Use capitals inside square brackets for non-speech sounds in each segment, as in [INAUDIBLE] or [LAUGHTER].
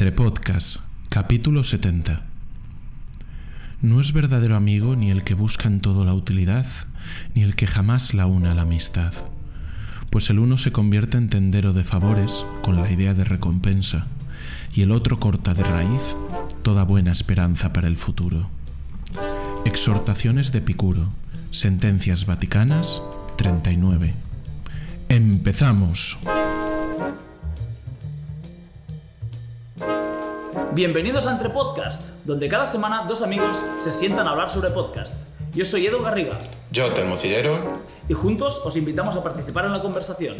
Entre Podcast, capítulo 70. No es verdadero amigo ni el que busca en todo la utilidad, ni el que jamás la une a la amistad, pues el uno se convierte en tendero de favores con la idea de recompensa, y el otro corta de raíz toda buena esperanza para el futuro. Exhortaciones de Epicuro, Sentencias Vaticanas 39. Empezamos. Bienvenidos a Entre Podcast, donde cada semana dos amigos se sientan a hablar sobre podcast. Yo soy Edu Garriga Yo, Telmo Cillero. y juntos os invitamos a participar en la conversación.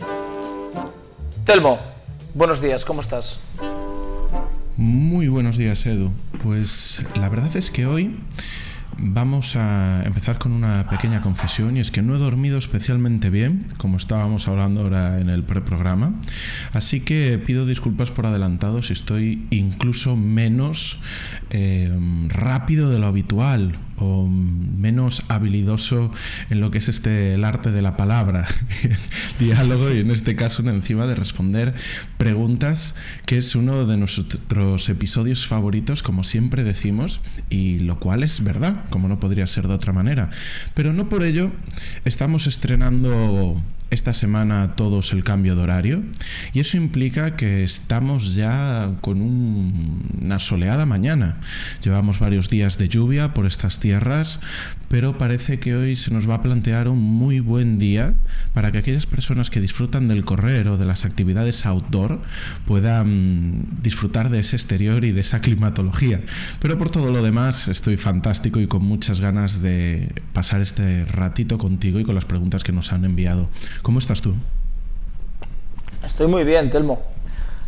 Telmo, buenos días, ¿cómo estás? Muy buenos días, Edu. Pues la verdad es que hoy vamos a empezar con una pequeña confesión y es que no he dormido especialmente bien, como estábamos hablando ahora en el preprograma. Así que pido disculpas por adelantado si estoy incluso menos eh, rápido de lo habitual o menos habilidoso en lo que es este el arte de la palabra, [LAUGHS] el diálogo y en este caso encima de responder preguntas, que es uno de nuestros episodios favoritos, como siempre decimos, y lo cual es verdad, como no podría ser de otra manera. Pero no por ello estamos estrenando esta semana todos el cambio de horario y eso implica que estamos ya con un- una soleada mañana. Llevamos varios días de lluvia por estas tierras, pero parece que hoy se nos va a plantear un muy buen día para que aquellas personas que disfrutan del correr o de las actividades outdoor puedan disfrutar de ese exterior y de esa climatología. Pero por todo lo demás estoy fantástico y con muchas ganas de pasar este ratito contigo y con las preguntas que nos han enviado. ¿Cómo estás tú? Estoy muy bien, Telmo.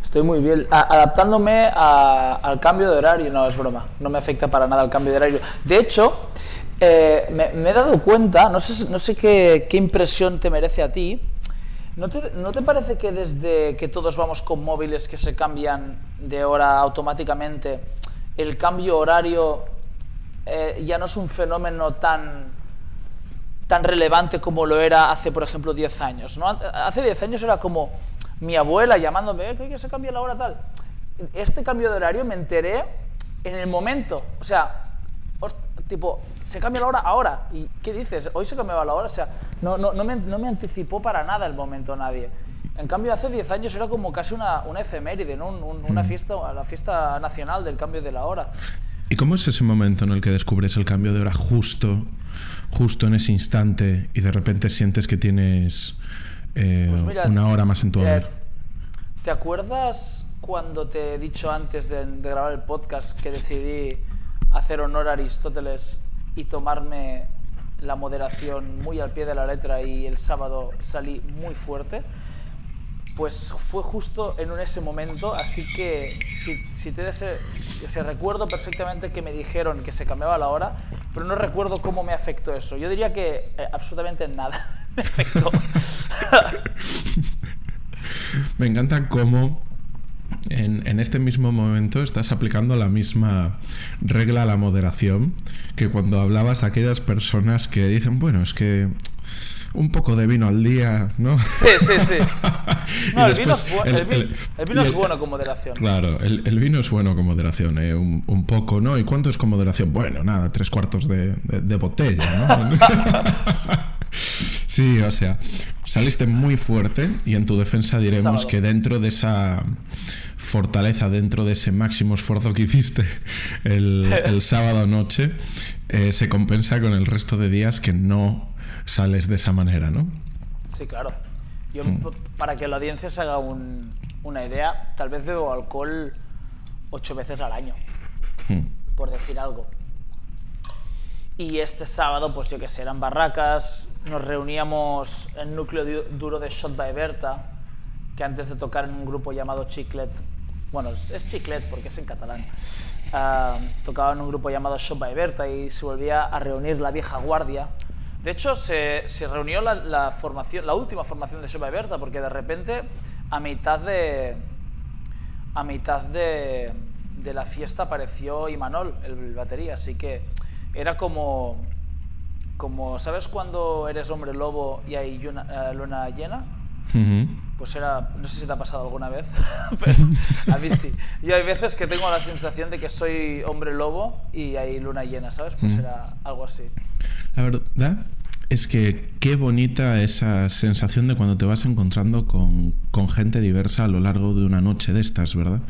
Estoy muy bien. Adaptándome a- al cambio de horario, no es broma, no me afecta para nada el cambio de horario. De hecho, eh, me, he dado cuenta, no sé, no sé qué, impresión te merece a ti, ¿no te, ¿no te parece que desde que todos vamos con móviles que se cambian de hora automáticamente, el cambio horario eh, ya no es un fenómeno tan, tan relevante como lo era hace, por ejemplo, 10 años. ¿no? Hace 10 años era como mi abuela llamándome, "Eh, que se cambia la hora tal. Este cambio de horario me enteré en el momento. O sea, tipo, se cambia la hora ahora. ¿Y qué dices? Hoy se cambiaba la hora. O sea, no, no, no, me, no me anticipó para nada el momento nadie. En cambio, hace 10 años era como casi una, una efeméride, ¿no? Un- un- una fiesta, la fiesta nacional del cambio de la hora. ¿Y cómo es ese momento en el que descubres el cambio de hora justo, justo en ese instante y de repente sientes que tienes eh, Pues mira, una hora más en tu eh, haber? ¿Te acuerdas cuando te he dicho antes de, de grabar el podcast que decidí hacer honor a Aristóteles y tomarme la moderación muy al pie de la letra y el sábado salí muy fuerte? Pues fue justo en ese momento, así que si, si te ese, o sea, recuerdo perfectamente que me dijeron que se cambiaba la hora, pero no recuerdo cómo me afectó eso. Yo diría que eh, absolutamente nada [LAUGHS] me afectó. [LAUGHS] Me encanta cómo en, en este mismo momento estás aplicando la misma regla a la moderación que cuando hablabas de aquellas personas que dicen, bueno, es que un poco de vino al día, ¿no? Sí, sí, sí. [LAUGHS] No, el vino, es, el- el vi- el- el vino es bueno con moderación. Claro, el, el vino es bueno con moderación, ¿eh? un, un poco, ¿no? ¿Y cuánto es con moderación? Bueno, nada, tres cuartos de, de- de botella, ¿no? [LAUGHS] sí, o sea, saliste muy fuerte y en tu defensa diremos sábado. que dentro de esa fortaleza, dentro de ese máximo esfuerzo que hiciste el, [LAUGHS] el sábado noche, eh, se compensa con el resto de días que no sales de esa manera, ¿no? Sí, claro. Yo, Hmm. p- para que la audiencia se haga un- una idea, tal vez bebo alcohol ocho veces al año, Mm. por decir algo. Y este sábado, pues yo que sé, eran barracas, nos reuníamos en núcleo du- duro de Shot by Berta, que antes de tocar en un grupo llamado Chiclet, bueno, es, Chiclet porque es en catalán, ah, tocaba en un grupo llamado Shot by Berta y se volvía a reunir la vieja guardia. De hecho, se, se reunió la, formación, la última formación de Shot by Berta, porque de repente, a mitad de, a mitad de, de la fiesta apareció Imanol, el batería, así que era como, como ¿sabes cuando eres hombre lobo y hay luna, eh, luna llena? Pues pues era, no sé si te ha pasado alguna vez, [LAUGHS] pero a mí sí. Yo hay veces que tengo la sensación de que soy hombre lobo y hay luna llena, ¿sabes? Pues era algo así. La verdad es que qué bonita esa sensación de cuando te vas encontrando con, con gente diversa a lo largo de una noche de estas, ¿verdad?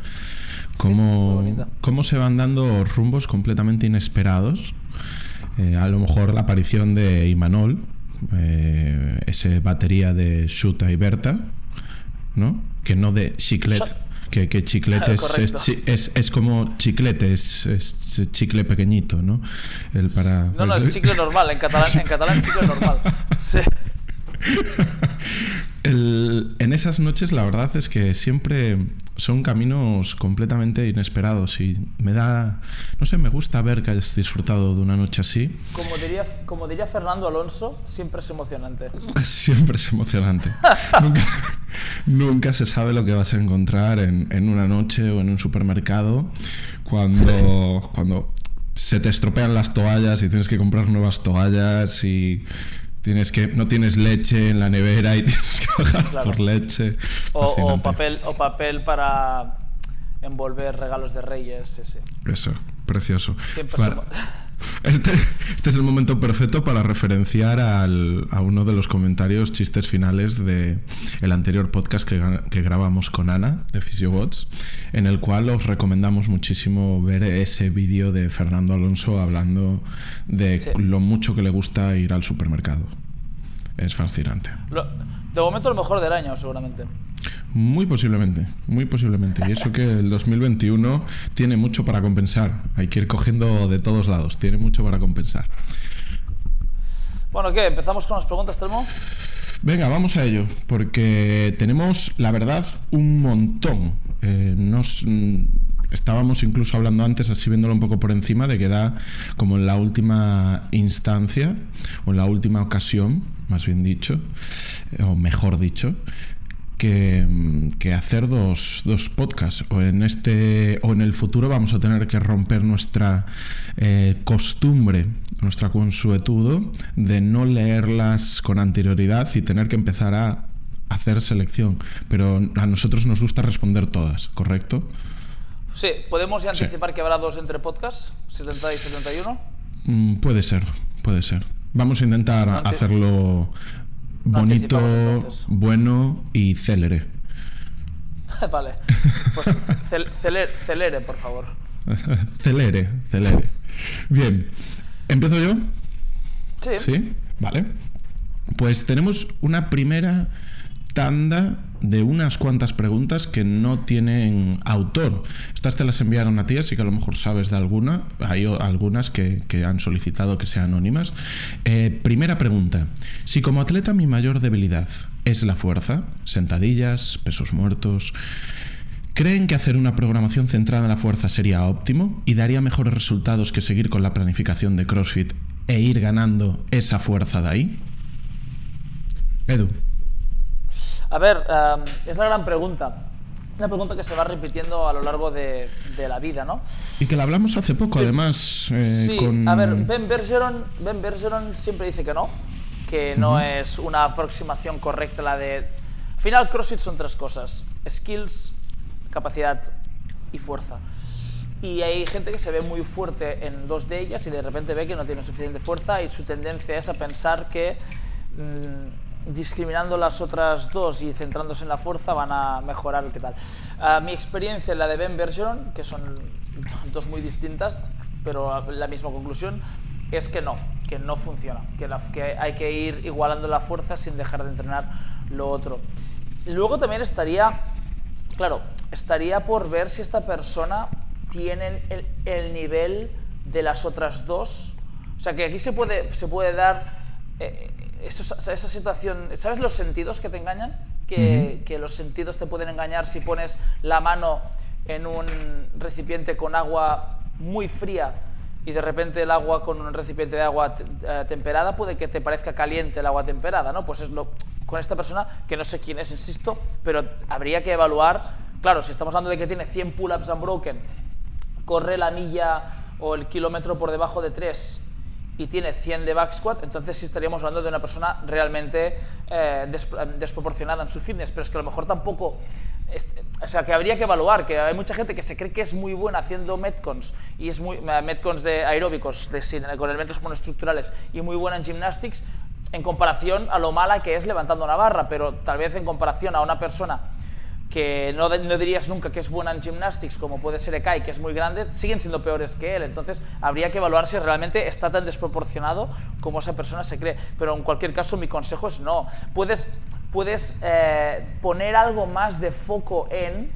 Cómo, cómo se van dando rumbos completamente inesperados. Eh, a lo mejor la aparición de Imanol, eh, ese batería de Shuta y Berta, ¿no? Que no de Chiclet. Que, que chiclete [LAUGHS] es, es, como chiclete, es, chicle pequeñito, ¿no? El para, no, no, es chicle normal, en catalán, en catalán es chicle normal. [LAUGHS] Sí. [LAUGHS] en esas noches la verdad es que siempre son caminos completamente inesperados y me da, no sé, me gusta ver que hayas disfrutado de una noche así. Como diría, como diría Fernando Alonso, siempre es emocionante. [LAUGHS] Siempre es emocionante. [LAUGHS] nunca, se sabe lo que vas a encontrar en, en una noche o en un supermercado cuando, cuando se te estropean las toallas y tienes que comprar nuevas toallas y Tienes que, no tienes leche en la nevera y [LAUGHS] tienes que bajar por leche. O, papel, o papel para envolver regalos de reyes, ese. Eso, precioso. Siempre [LAUGHS] este, este, es el momento perfecto para referenciar al, a uno de los comentarios, chistes finales de el anterior podcast que, que grabamos con Ana de Physiobots, en el cual os recomendamos muchísimo ver ese vídeo de Fernando Alonso hablando de lo mucho que le gusta ir al supermercado. Es fascinante. De momento lo mejor del año, seguramente. Muy posiblemente, muy posiblemente. Y eso que el 2021 tiene mucho para compensar. Hay que ir cogiendo de todos lados, tiene mucho para compensar. Bueno, ¿qué? ¿Empezamos con las preguntas, Telmo? Venga, vamos a ello, porque tenemos, la verdad, un montón. Eh, nos, mm, estábamos incluso hablando antes, así viéndolo un poco por encima, de que da como en la última instancia, o en la última ocasión, más bien dicho, eh, o mejor dicho, que, hacer dos, dos, podcasts. O en este. o en el futuro vamos a tener que romper nuestra eh, costumbre, nuestra consuetudo de no leerlas con anterioridad y tener que empezar a hacer selección. Pero a nosotros nos gusta responder todas, ¿correcto? Sí, ¿podemos ya anticipar que habrá dos entre podcasts? ¿70 y 71? Mm, puede ser, puede ser. Vamos a intentar hacerlo bonito, bueno y célere. [LAUGHS] vale. Pues celere, por favor. [LAUGHS] celere, celere. Bien. ¿Empiezo yo? Sí. Sí, vale. Pues tenemos una primera tanda de unas cuantas preguntas que no tienen autor. Estas te las enviaron a ti, así que a lo mejor sabes de alguna. Hay algunas que, han solicitado que sean anónimas. Eh, primera pregunta. Si como atleta mi mayor debilidad es la fuerza, sentadillas, pesos muertos, ¿Creen que hacer una programación centrada en la fuerza sería óptimo y daría mejores resultados que seguir con la planificación de CrossFit e ir ganando esa fuerza de ahí? Edu. A ver, es la gran pregunta. Una pregunta que se va repitiendo a lo largo de, la vida, ¿no? Y que la hablamos hace poco, además. Eh, sí, a ver, Ben Bergeron, ben Bergeron siempre dice que no, que no es una aproximación correcta la de... Al final, CrossFit son tres cosas, skills, capacidad y fuerza. Y hay gente que se ve muy fuerte en dos de ellas y de repente ve que no tiene suficiente fuerza y su tendencia es a pensar que... Mm, discriminando las otras dos y centrándose en la fuerza van a mejorar qué tal. Ah, mi experiencia en la de Ben Bergeron, que son [LAUGHS] dos muy distintas, pero la misma conclusión, es que no, que no funciona, que, hay que ir igualando la fuerza sin dejar de entrenar lo otro. Luego también estaría, claro, estaría por ver si esta persona tiene el, el nivel de las otras dos. O sea, que aquí se puede, se puede dar... Eh, esa situación, ¿sabes los sentidos que te engañan? Que, que, los sentidos te pueden engañar si pones la mano en un recipiente con agua muy fría y de repente el agua con un recipiente de agua eh, temperada puede que te parezca caliente el agua temperada, ¿no? Pues es lo con esta persona que no sé quién es, insisto, pero habría que evaluar, claro, si estamos hablando de que tiene 100 pull-ups unbroken, corre la milla o el kilómetro por debajo de 3 y tiene 100 de back squat, entonces sí estaríamos hablando de una persona realmente eh, desproporcionada en su fitness, pero es que a lo mejor tampoco, o sea, que habría que evaluar, que hay mucha gente que se cree que es muy buena haciendo metcons, y es muy, eh, metcons de aeróbicos, de, con elementos monoestructurales, y muy buena en gymnastics, en comparación a lo mala que es levantando una barra, pero tal vez en comparación a una persona que no, no, dirías nunca que es buena en gymnastics, como puede ser Ekai, que es muy grande, siguen siendo peores que él. Entonces, habría que evaluar si realmente está tan desproporcionado como esa persona se cree. Pero en cualquier caso, mi consejo es no. Puedes, puedes eh, poner algo más de foco en,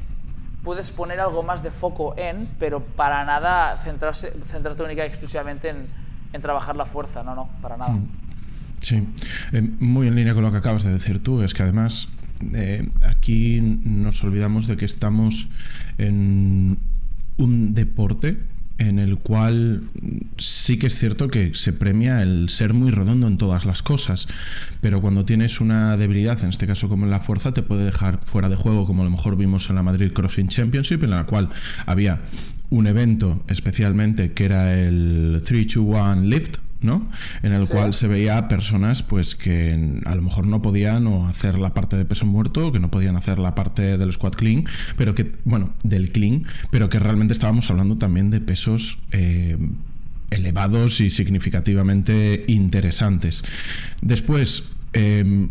puedes poner algo más de foco en, pero para nada centrarse, centrarte única y exclusivamente en, en trabajar la fuerza. No, no, para nada. Mm. Sí, muy en línea con lo que acabas de decir tú, es que además eh, aquí nos olvidamos de que estamos en un deporte en el cual sí que es cierto que se premia el ser muy redondo en todas las cosas, pero cuando tienes una debilidad, en este caso como en la fuerza, te puede dejar fuera de juego, como a lo mejor vimos en la Madrid CrossFit Championship, en la cual había un evento especialmente que era el 3-2-1 Lift, ¿no? En el cual se veía personas pues que a lo mejor no podían o hacer la parte de peso muerto, que no podían hacer la parte del squat clean, pero que, bueno, del clean, pero que realmente estábamos hablando también de pesos eh, elevados y significativamente interesantes. Después, eh,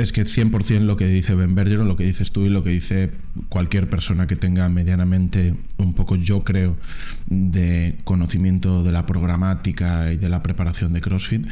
es que 100% lo que dice Ben Bergeron, lo que dices tú y lo que dice cualquier persona que tenga medianamente un poco, yo creo, de conocimiento de la programática y de la preparación de CrossFit,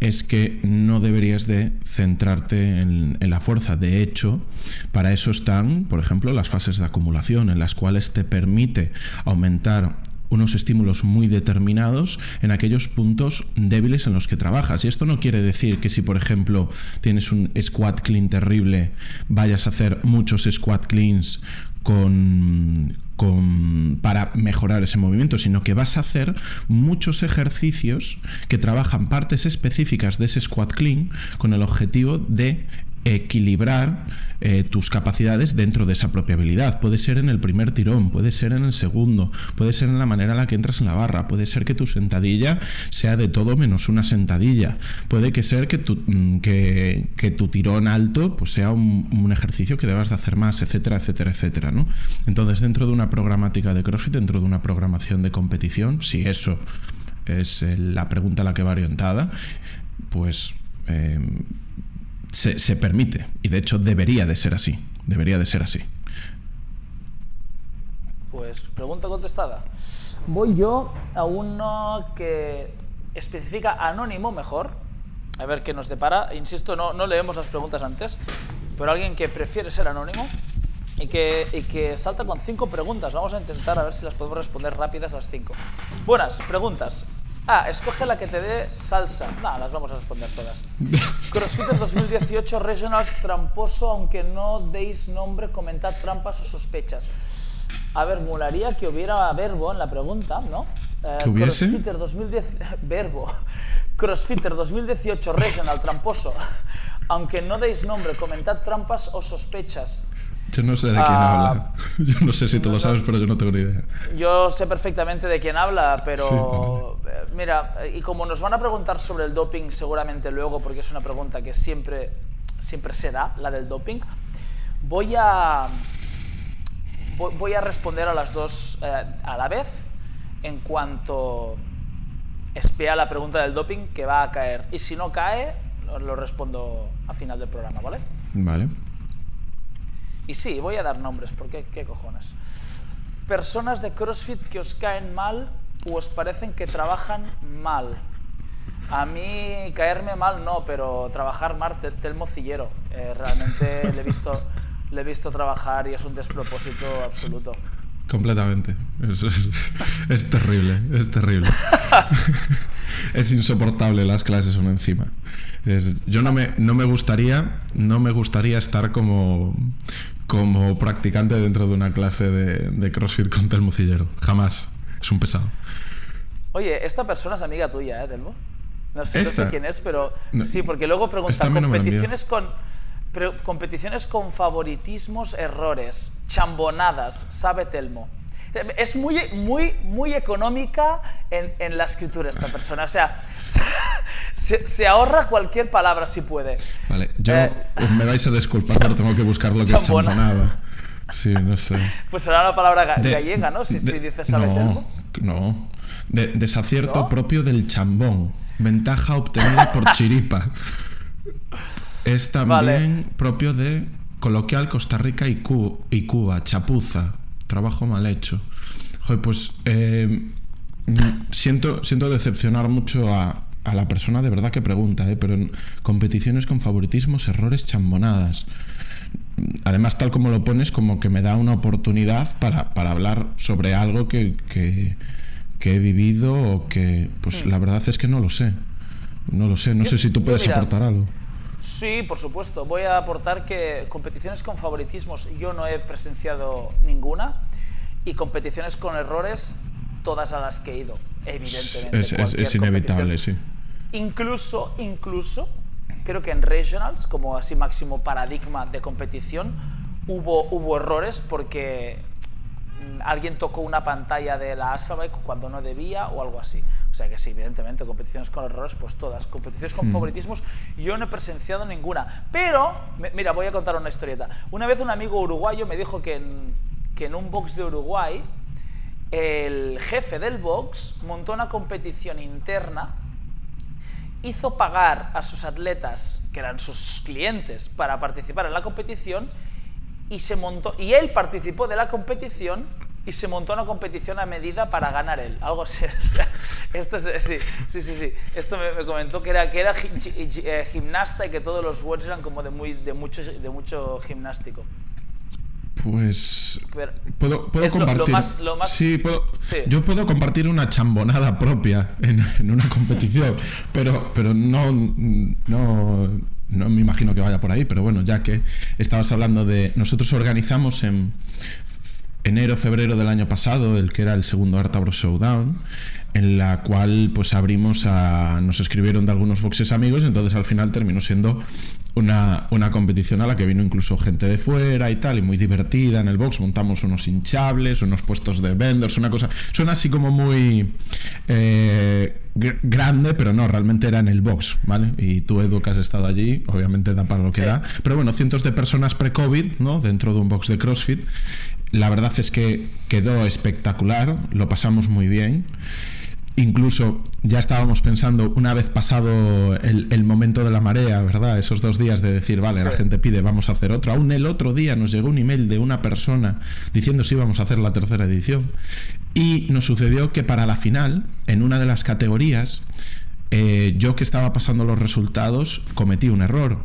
es que no deberías de centrarte en, en, la fuerza. De hecho, para eso están, por ejemplo, las fases de acumulación, en las cuales te permite aumentar unos estímulos muy determinados en aquellos puntos débiles en los que trabajas. Y esto no quiere decir que si, por ejemplo, tienes un squat clean terrible, vayas a hacer muchos squat cleans con, con, para mejorar ese movimiento, sino que vas a hacer muchos ejercicios que trabajan partes específicas de ese squat clean con el objetivo de equilibrar eh, tus capacidades dentro de esa propia habilidad. Puede ser en el primer tirón, puede ser en el segundo, puede ser en la manera en la que entras en la barra, puede ser que tu sentadilla sea de todo menos una sentadilla, puede que ser que tu, mm, que, tu tirón alto pues sea un, ejercicio que debas de hacer más, etcétera, etcétera, etcétera. ¿no? Entonces, dentro de una programática de CrossFit, dentro de una programación de competición, si eso es eh, la pregunta a la que va orientada, pues... Eh, se, permite y de hecho debería de ser así, debería de ser así. Pues pregunta contestada. Voy yo a uno que especifica anónimo mejor. A ver qué nos depara. Insisto, no, no leemos las preguntas antes, pero alguien que prefiere ser anónimo y que, y que salta con cinco preguntas. Vamos a intentar a ver si las podemos responder rápidas las cinco. Buenas preguntas. Ah, escoge la que te dé salsa. Nada, las vamos a responder todas. [LAUGHS] CrossFitter 2018 Regionals tramposo, aunque no deis nombre, comentad trampas o sospechas. A ver, molaría que hubiera verbo en la pregunta, ¿no? Eh, CrossFitter 2010 [LAUGHS] verbo. CrossFitter 2018 Regional tramposo, [LAUGHS] aunque no deis nombre, comentad trampas o sospechas. Yo no sé de quién ah, habla. [LAUGHS] Yo no sé si tú lo sabes, pero yo no tengo ni idea. Yo sé perfectamente de quién habla, pero eh, mira, y como nos van a preguntar sobre el doping seguramente luego, porque es una pregunta que siempre, siempre se da, la del doping, voy a, voy a responder a las dos eh, a la vez en cuanto espea la pregunta del doping que va a caer. Y si no cae, lo respondo a final del programa, ¿vale? Vale. Y sí, voy a dar nombres, porque qué cojones. Personas de CrossFit que os caen mal o os parecen que trabajan mal. A mí caerme mal no, pero trabajar mal, Telmo Cillero. Eh, realmente [LAUGHS] le he, visto, le he visto trabajar y es un despropósito absoluto. Completamente. Es, terrible, es terrible. [LAUGHS] es insoportable las clases uno encima. yo no me, no me gustaría, no me gustaría estar como, como practicante dentro de una clase de, CrossFit con Telmo Cillero. Jamás. Es un pesado. Oye, esta persona es amiga tuya, ¿eh, Telmo? No sé, quién es, pero sí, porque luego pregunta competiciones con competiciones con favoritismos, errores, chambonadas, sabe Telmo. Es muy, muy, muy económica en, en la escritura esta persona. O sea, [LAUGHS] se, se ahorra cualquier palabra si puede. Vale, yo Eh, me vais a disculpar, [LAUGHS] pero tengo que buscar lo que es chambona. chambonada. Sí, no sé. Pues será una palabra ga- De- gallega, ¿no? Si, de- si dices sabetermo. No, no. De- desacierto ¿No? propio del chambón. Ventaja obtenida por [LAUGHS] chiripa. Es también propio de coloquial Costa Rica y, Cu- y Cuba. Chapuza. Trabajo mal hecho. Joder, pues eh, siento, siento decepcionar mucho a, a la persona de verdad que pregunta, ¿eh? pero en competiciones con favoritismos, errores, chambonadas. Además, tal como lo pones, como que me da una oportunidad para, para hablar sobre algo que, que- que he vivido o que, pues la verdad es que no lo sé. No lo sé, no Yo sé si tú puedes mira, aportar algo. Sí, por supuesto. Voy a aportar que competiciones con favoritismos yo no he presenciado ninguna y competiciones con errores todas a las que he ido, evidentemente. Es, es- cualquier es inevitable, sí. Incluso, incluso, creo que en regionals, como así máximo paradigma de competición, hubo, hubo errores porque alguien tocó una pantalla de la Hasselblad cuando no debía o algo así. O sea que sí, evidentemente, competiciones con errores, pues todas. Competiciones con favoritismos, yo no he presenciado ninguna. Pero, mira, voy a contar una historieta. Una vez un amigo uruguayo me dijo que en, que en un box de Uruguay, el jefe del box montó una competición interna hizo pagar a sus atletas, que eran sus clientes, para participar en la competición y se montó y él participó de la competición y se montó una competición a medida para ganar él, algo así. [LAUGHS] o sea, esto es, sí, sí, sí, sí. Esto me, me comentó que era que era gi- gi- gi- eh, gimnasta y que todos los words eran como de muy de mucho de mucho gimnástico. Pues Pero puedo, puedo es lo- lo compartir. más- lo más- sí, puedo, Sí. yo puedo compartir una chambonada propia en, en una competición, pero, pero no, no, no me imagino que vaya por ahí. Pero bueno, ya que estabas hablando de. Nosotros organizamos en enero, febrero del año pasado, el que era el segundo Artabro Showdown, en la cual pues abrimos a. nos escribieron de algunos boxes amigos, entonces al final terminó siendo una, una competición a la que vino incluso gente de fuera y tal, y muy divertida en el box. Montamos unos hinchables, unos puestos de vendors, una cosa. Suena así como muy eh, gr- grande, pero no, realmente era en el box, ¿vale? Y tú, Edu, que has estado allí, obviamente da para lo que Sí. da. Pero bueno, cientos de personas pre-COVID, ¿no? Dentro de un box de CrossFit. La verdad es que quedó espectacular, lo pasamos muy bien. Incluso ya estábamos pensando, una vez pasado el, el momento de la marea, ¿verdad? Esos dos días de decir, vale, la gente pide, vamos a hacer otro. Aún el otro día nos llegó un email de una persona diciendo si íbamos a hacer la tercera edición. Y nos sucedió que para la final, en una de las categorías, eh, yo que estaba pasando los resultados cometí un error.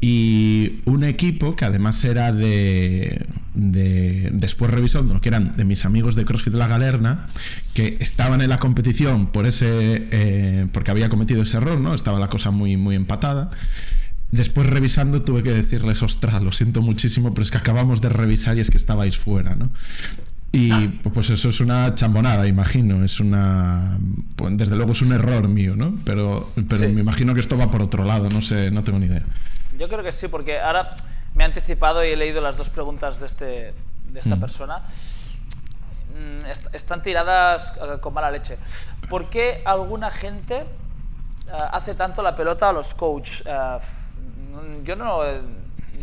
Y un equipo que además era de, de- después revisando, que eran de mis amigos de CrossFit La Galerna, que estaban en la competición por ese, eh, porque había cometido ese error, ¿no? Estaba la cosa muy, muy empatada. Después revisando tuve que decirles, ostras, lo siento muchísimo, pero es que acabamos de revisar y es que estabais fuera, ¿no? Y pues eso es una chambonada, imagino. Es una. pues, desde luego es un error mío, ¿no? Pero, pero Sí. me imagino que esto va por otro lado, no sé, no tengo ni idea. Yo creo que sí, porque ahora me he anticipado y he leído las dos preguntas de, este, de esta persona. Mm, est- están tiradas eh, con mala leche. ¿Por qué alguna gente eh, hace tanto la pelota a los coach? Eh, mm, yo no,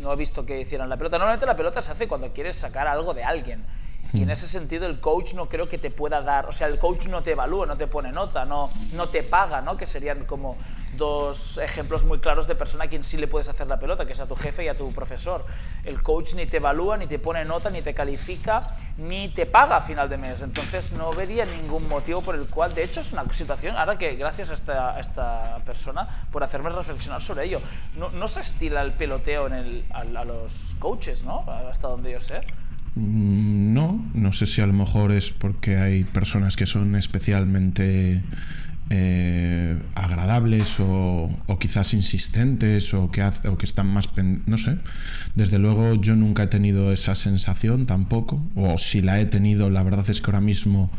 no he visto que hicieran la pelota. Normalmente la pelota se hace cuando quieres sacar algo de alguien. Y en ese sentido el coach no creo que te pueda dar, o sea, el coach no te evalúa, no te pone nota, no, no te paga, ¿no? Que serían como dos ejemplos muy claros de persona a quien sí le puedes hacer la pelota, que es a tu jefe y a tu profesor. El coach ni te evalúa, ni te pone nota, ni te califica, ni te paga a final de mes. Entonces no vería ningún motivo por el cual, de hecho es una situación, ahora que gracias a esta, a esta persona por hacerme reflexionar sobre ello, no, no se estila el peloteo en el, a, a los coaches, ¿no? Hasta donde yo sé. Mm, No, no sé si a lo mejor es porque hay personas que son especialmente eh, agradables o, o quizás insistentes o que, o que están más... no sé. Desde luego yo nunca he tenido esa sensación tampoco. O si la he tenido, la verdad es que ahora mismo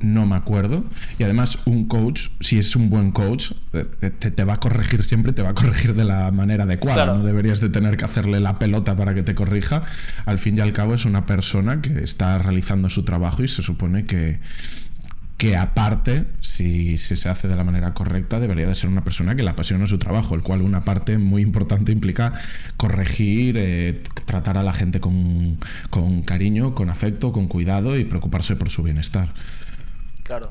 no me acuerdo. Y además, un coach, si es un buen coach, eh, te, te va a corregir siempre, te va a corregir de la manera adecuada. Claro. No deberías de tener que hacerle la pelota para que te corrija. Al fin y al cabo, es una persona que está realizando su trabajo y se supone que, que aparte, si, si se hace de la manera correcta, debería de ser una persona que le apasiona su trabajo, el cual una parte muy importante implica corregir, eh, tratar a la gente con, con cariño, con afecto, con cuidado y preocuparse por su bienestar. Claro.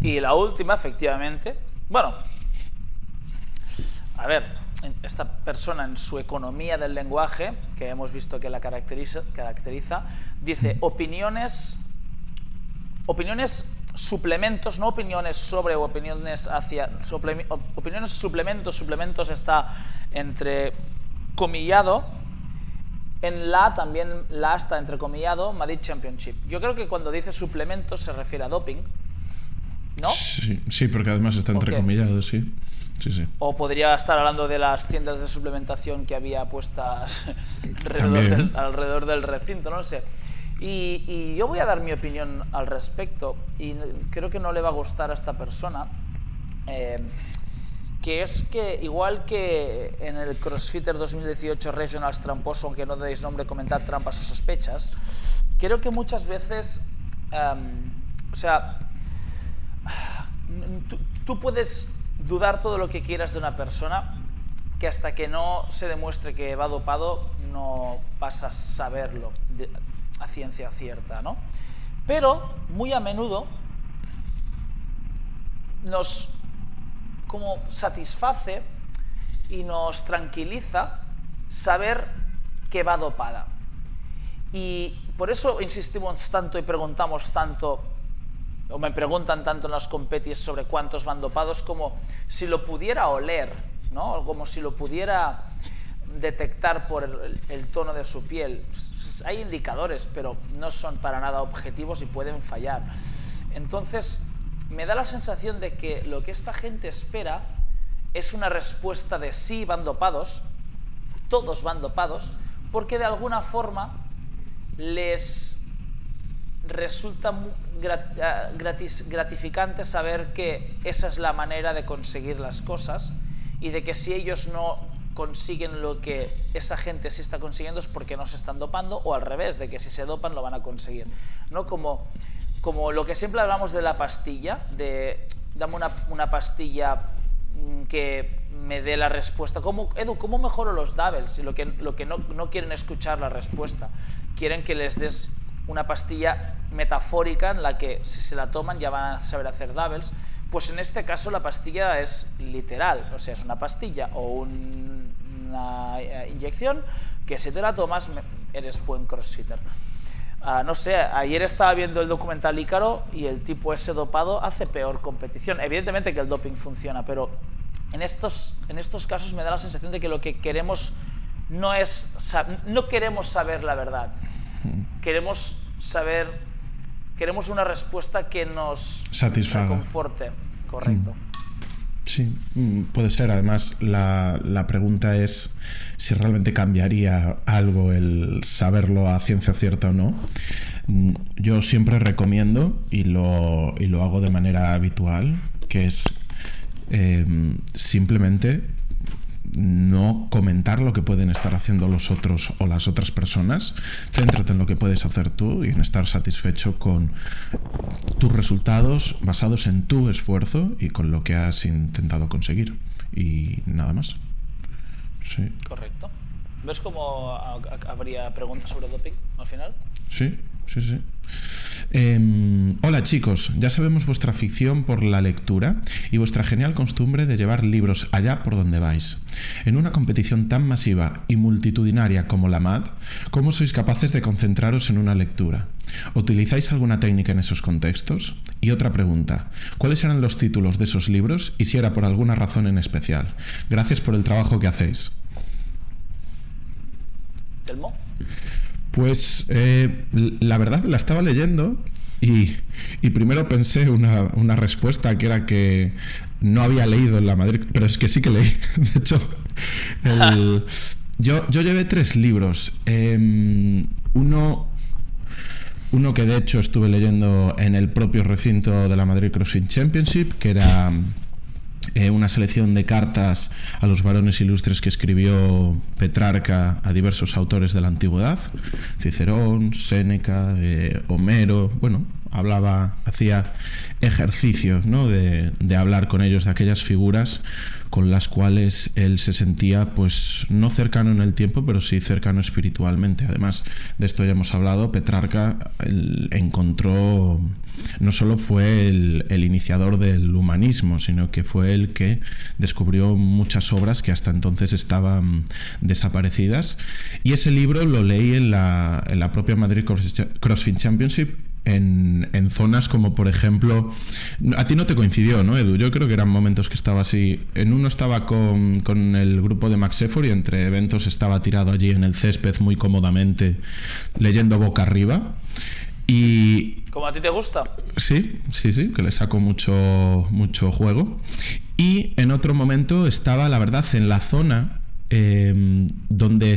Y la última, efectivamente, bueno, a ver, esta persona en su economía del lenguaje, que hemos visto que la caracteriza, dice opiniones, opiniones suplementos, no opiniones sobre o opiniones hacia, opiniones suplementos, suplementos está entre comillado, en la también la está entrecomillado Madrid Championship. Yo creo que cuando dice suplementos se refiere a doping, ¿no? Sí, sí, porque además está entrecomillado, sí. Sí, sí. O podría estar hablando de las tiendas de suplementación que había puestas [LAUGHS] alrededor del, alrededor del recinto, no lo sé. Y, y yo voy a dar mi opinión al respecto y creo que no le va a gustar a esta persona, eh, que es que igual que en el CrossFitter 2018 Regionals Tramposo, aunque no deis nombre, comentad trampas o sospechas, creo que muchas veces, em, o sea, tú, tú puedes dudar todo lo que quieras de una persona, que hasta que no se demuestre que va dopado, no vas a saberlo a ciencia cierta, ¿no? Pero muy a menudo nos como satisface y nos tranquiliza saber que va dopada. Y por eso insistimos tanto y preguntamos tanto, o me preguntan tanto en las competis sobre cuántos van dopados, como si lo pudiera oler, ¿no? Como si lo pudiera detectar por el, el tono de su piel. Hay indicadores, pero no son para nada objetivos y pueden fallar. Entonces, me da la sensación de que lo que esta gente espera es una respuesta de sí van dopados, todos van dopados, porque de alguna forma les resulta ah, gratificante saber que esa es la manera de conseguir las cosas y de que si ellos no consiguen lo que esa gente sí está consiguiendo es porque no se están dopando o al revés, de que si se dopan lo van a conseguir. ¿no? Como, como lo que siempre hablamos de la pastilla, de dame una, una pastilla mm, que me dé la respuesta. ¿Cómo, Edu, ¿cómo mejoro los doubles? Y lo que, lo que no, no quieren escuchar la respuesta. Quieren que les des una pastilla metafórica en la que si se la toman ya van a saber hacer doubles. Pues en este caso la pastilla es literal, o sea, es una pastilla o un- una eh, inyección que si te la tomas eres buen crossfitter. Ah, no sé, ayer estaba viendo el documental Ícaro y el tipo ese dopado hace peor competición. Evidentemente que el doping funciona, pero en estos, en estos casos me da la sensación de que lo que queremos no es no queremos saber la verdad. Queremos saber queremos una respuesta que nos Satisfaga. reconforte, correcto. Sí, mm, puede ser. Además, la, la pregunta es si realmente cambiaría algo el saberlo a ciencia cierta o no. Mm, Yo siempre recomiendo, y lo, y lo hago de manera habitual, que es eh, simplemente no comentar lo que pueden estar haciendo los otros o las otras personas. Céntrate en lo que puedes hacer tú y en estar satisfecho con tus resultados basados en tu esfuerzo y con lo que has intentado conseguir. Y nada más. Sí, Correcto. ¿Ves cómo ha- ha- habría preguntas sobre doping al final? sí, sí, sí. Em, hola chicos, ya sabemos vuestra afición por la lectura y vuestra genial costumbre de llevar libros allá por donde vais. En una competición tan masiva y multitudinaria como la MAD, ¿cómo sois capaces de concentraros en una lectura? ¿Utilizáis alguna técnica en esos contextos? Y otra pregunta, ¿cuáles eran los títulos de esos libros y si era por alguna razón en especial? Gracias por el trabajo que hacéis. Pues eh, la verdad la estaba leyendo y, primero pensé una, una respuesta que era que no había leído en la Madrid, pero es que sí que leí. [LAUGHS] De hecho, yo, yo llevé tres libros. Em, uno, Uno que de hecho estuve leyendo en el propio recinto de la Madrid CrossFit Championship, que era eh, una selección de cartas a los varones ilustres que escribió Petrarca a diversos autores de la antigüedad, Cicerón, Séneca, eh, Homero, bueno, hablaba, hacía ejercicios ¿no? de, de, hablar con ellos de aquellas figuras con las cuales él se sentía pues no cercano en el tiempo, pero sí cercano espiritualmente. Además, de esto ya hemos hablado, Petrarca encontró, no solo fue el, iniciador del humanismo, sino que fue el que descubrió muchas obras que hasta entonces estaban desaparecidas. Y ese libro lo leí en la, en la propia Madrid CrossFit Championship en, en, zonas como por ejemplo a ti no te coincidió no Edu yo creo que eran momentos que estaba así. En uno estaba con, con el grupo de Max Effort y entre eventos estaba tirado allí en el césped muy cómodamente leyendo boca arriba. Y como a ti te gusta sí sí sí que le saco mucho mucho juego. Y en otro momento estaba la verdad en la zona eh, donde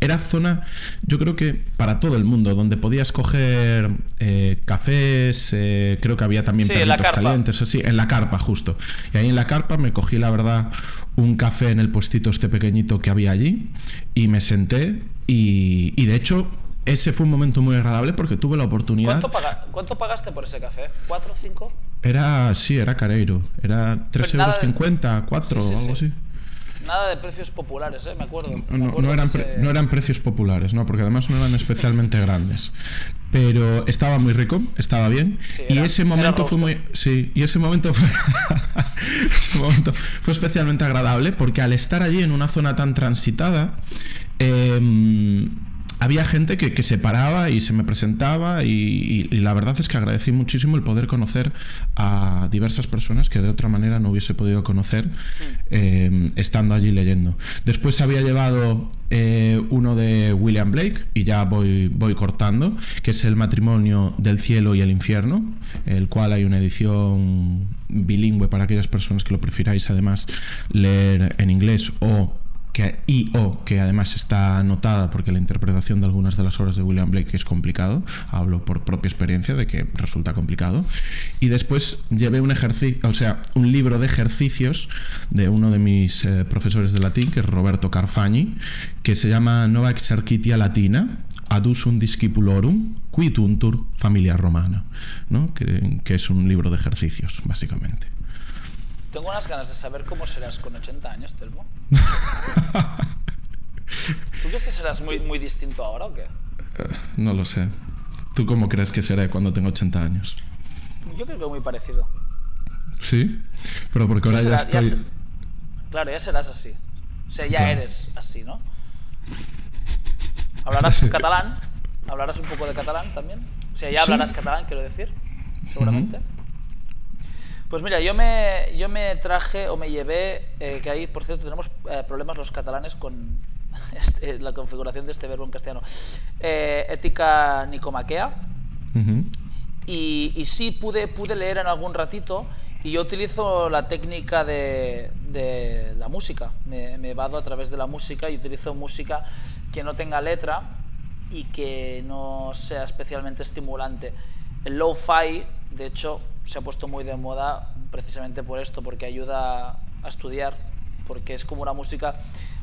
era zona, yo creo que para todo el mundo, donde podías coger eh, cafés, eh, creo que había también sí, en la carpa. calientes, así, en la carpa justo. Y ahí en la carpa me cogí, la verdad, un café en el puestito este pequeñito que había allí y me senté y, y de hecho ese fue un momento muy agradable porque tuve la oportunidad. ¿Cuánto, paga, ¿cuánto pagaste por ese café? ¿Cuatro o cinco? Era, sí, era careiro. Era 3,50 euros, 50, 4 Sí, sí, o algo sí. así. Nada de precios populares, ¿eh? Me acuerdo. me No, acuerdo no eran, no eran precios populares, ¿no? Porque además no eran [LAUGHS] especialmente grandes. Pero estaba muy rico, estaba bien. Sí, y ese momento fue muy. Sí, y ese momento fue. [LAUGHS] ese momento fue especialmente agradable porque al estar allí en una zona tan transitada. eh, había gente que, que se paraba y se me presentaba y, y- y la verdad es que agradecí muchísimo el poder conocer a diversas personas que de otra manera no hubiese podido conocer eh, estando allí leyendo. Después había llevado eh, uno de William Blake y ya voy, voy cortando, que es el matrimonio del cielo y el infierno, el cual hay una edición bilingüe para aquellas personas que lo prefiráis además leer en inglés o que, que además está anotada porque la interpretación de algunas de las obras de William Blake es complicado, hablo por propia experiencia de que resulta complicado, y después llevé un o sea, un libro de ejercicios de uno de mis eh, profesores de latín, que es Roberto Carfagni, que se llama Nova Exercitia Latina, Adusum Discipulorum, Quituntur Familia Romana, ¿no? que, que es un libro de ejercicios, básicamente. Tengo unas ganas de saber cómo serás con 80 años, Telmo. [LAUGHS] ¿Tú crees que serás muy, muy distinto ahora o qué? Eh, no lo sé. ¿Tú cómo crees que seré cuando tenga 80 años? Yo creo que muy parecido. ¿Sí? Pero porque ahora Sí, ya será- ya estoy... se- claro, ya serás así. O sea, ya Claro. eres así, ¿no? Hablarás Sí. catalán, hablarás un poco de catalán también. O sea, ya hablarás catalán, quiero decir, seguramente. Pues mira, yo me, yo me traje o me llevé, eh, que ahí, por cierto, tenemos eh, problemas los catalanes con [LAUGHS] este- la configuración de este verbo en castellano. Eh, ética nicomaquea, Ujú. y, y sí pude, pude leer en algún ratito y yo utilizo la técnica de, de la música. Me, me vado a través de la música y utilizo música que no tenga letra y que no sea especialmente estimulante. El lo-fi, de hecho, se ha puesto muy de moda precisamente por esto, porque ayuda a estudiar, porque es como una música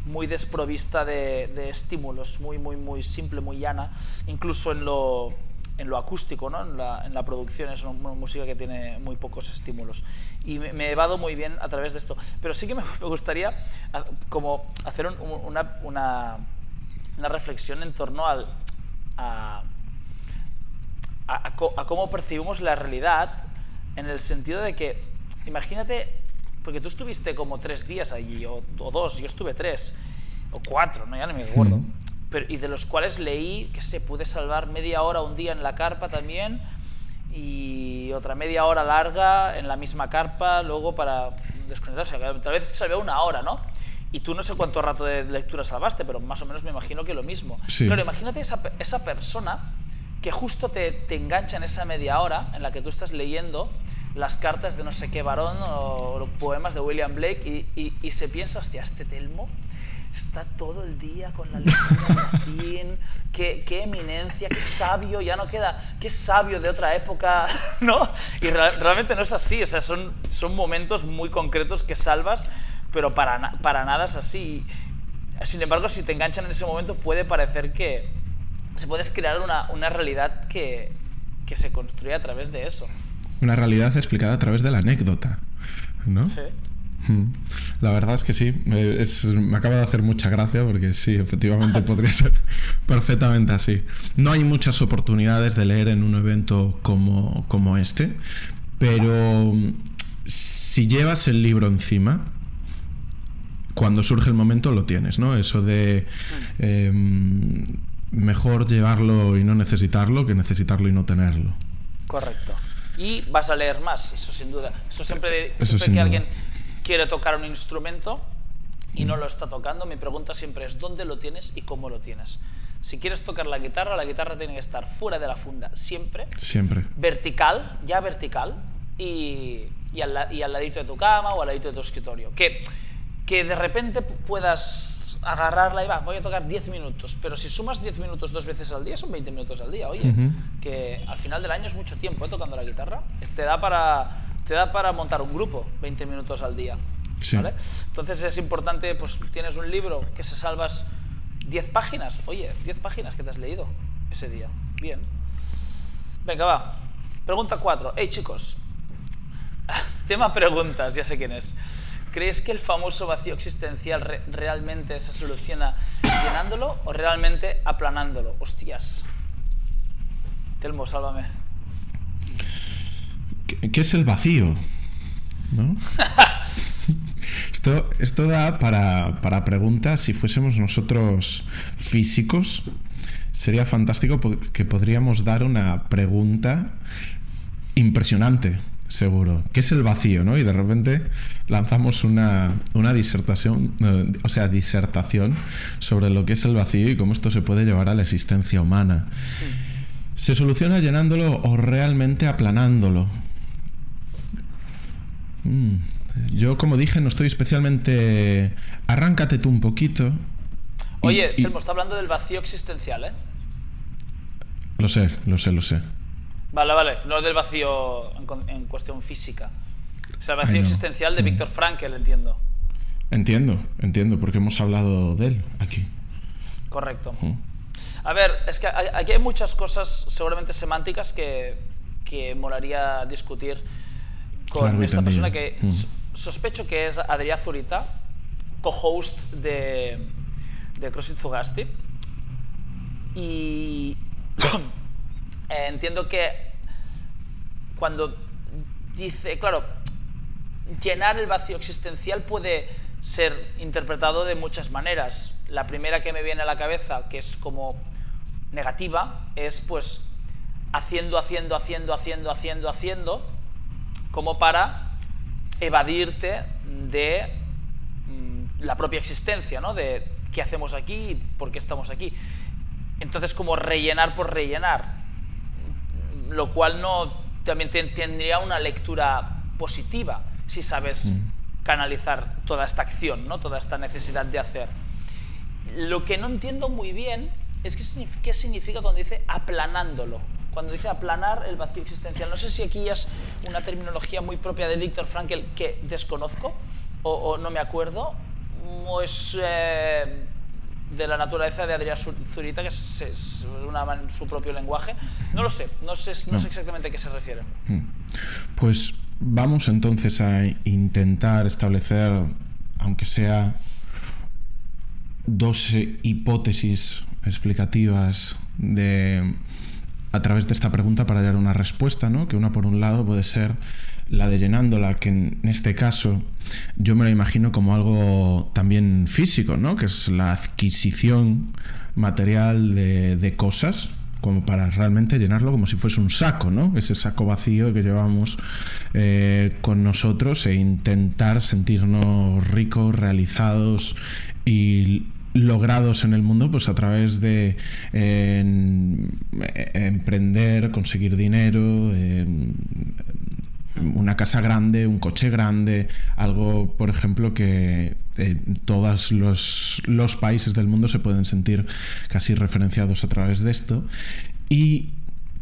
muy desprovista de, estímulos, muy, muy, muy simple, muy llana, incluso en lo, en lo acústico, ¿no? en, la, en la producción es una, música que tiene muy pocos estímulos. Y me, me he evado muy bien a través de esto. Pero sí que me, [LAUGHS] gustaría como hacer un- un- una, una, reflexión en torno al, a, a cómo percibimos la realidad en el sentido de que, imagínate, porque tú estuviste como tres días allí, o, o dos, yo estuve tres, o cuatro, no, ya no me acuerdo, pero, y de los cuales leí que se pude salvar media hora un día en la carpa también, y otra media hora larga en la misma carpa, luego para desconectarse, tal vez salvé una hora, ¿no? Y tú no sé cuánto rato de lectura salvaste, pero más o menos me imagino que lo mismo. Sí. Claro, imagínate esa, esa persona que justo te, te engancha en esa media hora en la que tú estás leyendo las cartas de no sé qué varón o los poemas de William Blake y, y- y se piensa, hostia, este Telmo está todo el día con la lectura de latín, [LAUGHS] qué, qué, eminencia, qué sabio, ya no queda, qué sabio de otra época, [LAUGHS] ¿no? Y realmente no es así, o sea, son, son momentos muy concretos que salvas, pero para, para nada es así. Sin embargo, si te enganchan en ese momento, puede parecer que se puede crear una, una realidad que, que se construye a través de eso. Una realidad explicada a través de la anécdota, ¿no? Sí. Hmm. La verdad es que sí, me acaba de hacer mucha gracia porque sí, efectivamente [LAUGHS] podría ser perfectamente así. No hay muchas oportunidades de leer en un evento como, como este, pero si llevas el libro encima, cuando surge el momento lo tienes, ¿no? Eso de em, mejor llevarlo y no necesitarlo que necesitarlo y no tenerlo. Correcto. Y vas a leer más, eso sin duda. Eso siempre, siempre que alguien quiere tocar un instrumento y no lo está tocando, mi pregunta siempre es ¿dónde lo tienes y cómo lo tienes? Si quieres tocar la guitarra, la guitarra tiene que estar fuera de la funda, siempre. Siempre. Vertical, ya vertical, y, y, al, y al ladito de tu cama o al ladito de tu escritorio. Que, que de repente puedas agarrarla y va, voy a tocar 10 minutos, pero si sumas 10 minutos dos veces al día, son 20 minutos al día, oye, que al final del año es mucho tiempo ¿eh? tocando la guitarra, te da para te da para montar un grupo 20 minutos al día. ¿vale? Entonces es importante, pues tienes un libro que se salvas 10 páginas. Oye, 10 páginas que te has leído ese día. Bien. Venga, va. Pregunta 4. Hey chicos. [LAUGHS] Tema preguntas, ya sé quién es. ¿Crees que el famoso vacío existencial realmente se soluciona llenándolo o realmente aplanándolo? Hostias. Telmo, sálvame. ¿Qué es el vacío? [LAUGHS] esto, esto da para, para preguntas. Si fuésemos nosotros físicos, sería fantástico porque podríamos dar una pregunta impresionante, seguro. ¿Qué es el vacío? ¿no? Y de repente lanzamos una, una disertación, eh, o sea, disertación sobre lo que es el vacío y cómo esto se puede llevar a la existencia humana. ¿Se soluciona llenándolo o realmente aplanándolo? Mm. Yo, como dije, no estoy especialmente. Arráncate tú un poquito. Oye, Telmo, está hablando del vacío existencial, ¿eh? Lo sé, lo sé, lo sé. Vale, vale, no del vacío en, cuestión física. O sea, el vacío existencial de. Víctor Frankel, entiendo. Entiendo, entiendo, porque hemos hablado de él aquí. Correcto. A ver, es que aquí hay muchas cosas seguramente semánticas que, que molaría discutir con esta persona que sospecho que es Adrián Zurita, co-host de, de CrossFit Zugasti. Y [CLEARS THROAT] entiendo que cuando dice, claro, llenar el vacío existencial puede ser interpretado de muchas maneras. La primera que me viene a la cabeza, que es como negativa, es pues haciendo, haciendo, haciendo, haciendo, haciendo, haciendo, como para evadirte de mm, la propia existencia, ¿no? De qué hacemos aquí, por qué estamos aquí. Entonces, como rellenar por rellenar, lo cual no también tendría una lectura positiva si sabes mm. canalizar toda esta acción, ¿no? Toda esta necesidad de hacer. Lo que no entiendo muy bien es qué significa cuando dice aplanándolo cuando dice aplanar el vacío existencial. No sé si aquí es una terminología muy propia de Víctor Frankl que desconozco o, no me acuerdo, o es eh, de la naturaleza de Adrián Zurita, que es, su propio lenguaje. No lo sé, no sé, no sé exactamente a qué se refiere. Hmm. Pues vamos entonces a intentar establecer, aunque sea dos hipótesis explicativas de a través de esta pregunta para dar una respuesta, ¿no? Que una por un lado puede ser la de llenándola, que en este caso yo me lo imagino como algo también físico, ¿no? Que es la adquisición material de, cosas, como para realmente llenarlo como si fuese un saco, ¿no? Ese saco vacío que llevamos eh, con nosotros e intentar sentirnos ricos, realizados y logrados en el mundo pues a través de emprender, conseguir dinero, una casa grande, un coche grande, algo, por ejemplo, que eh, todos los, los, países del mundo se pueden sentir casi referenciados a través de esto. Y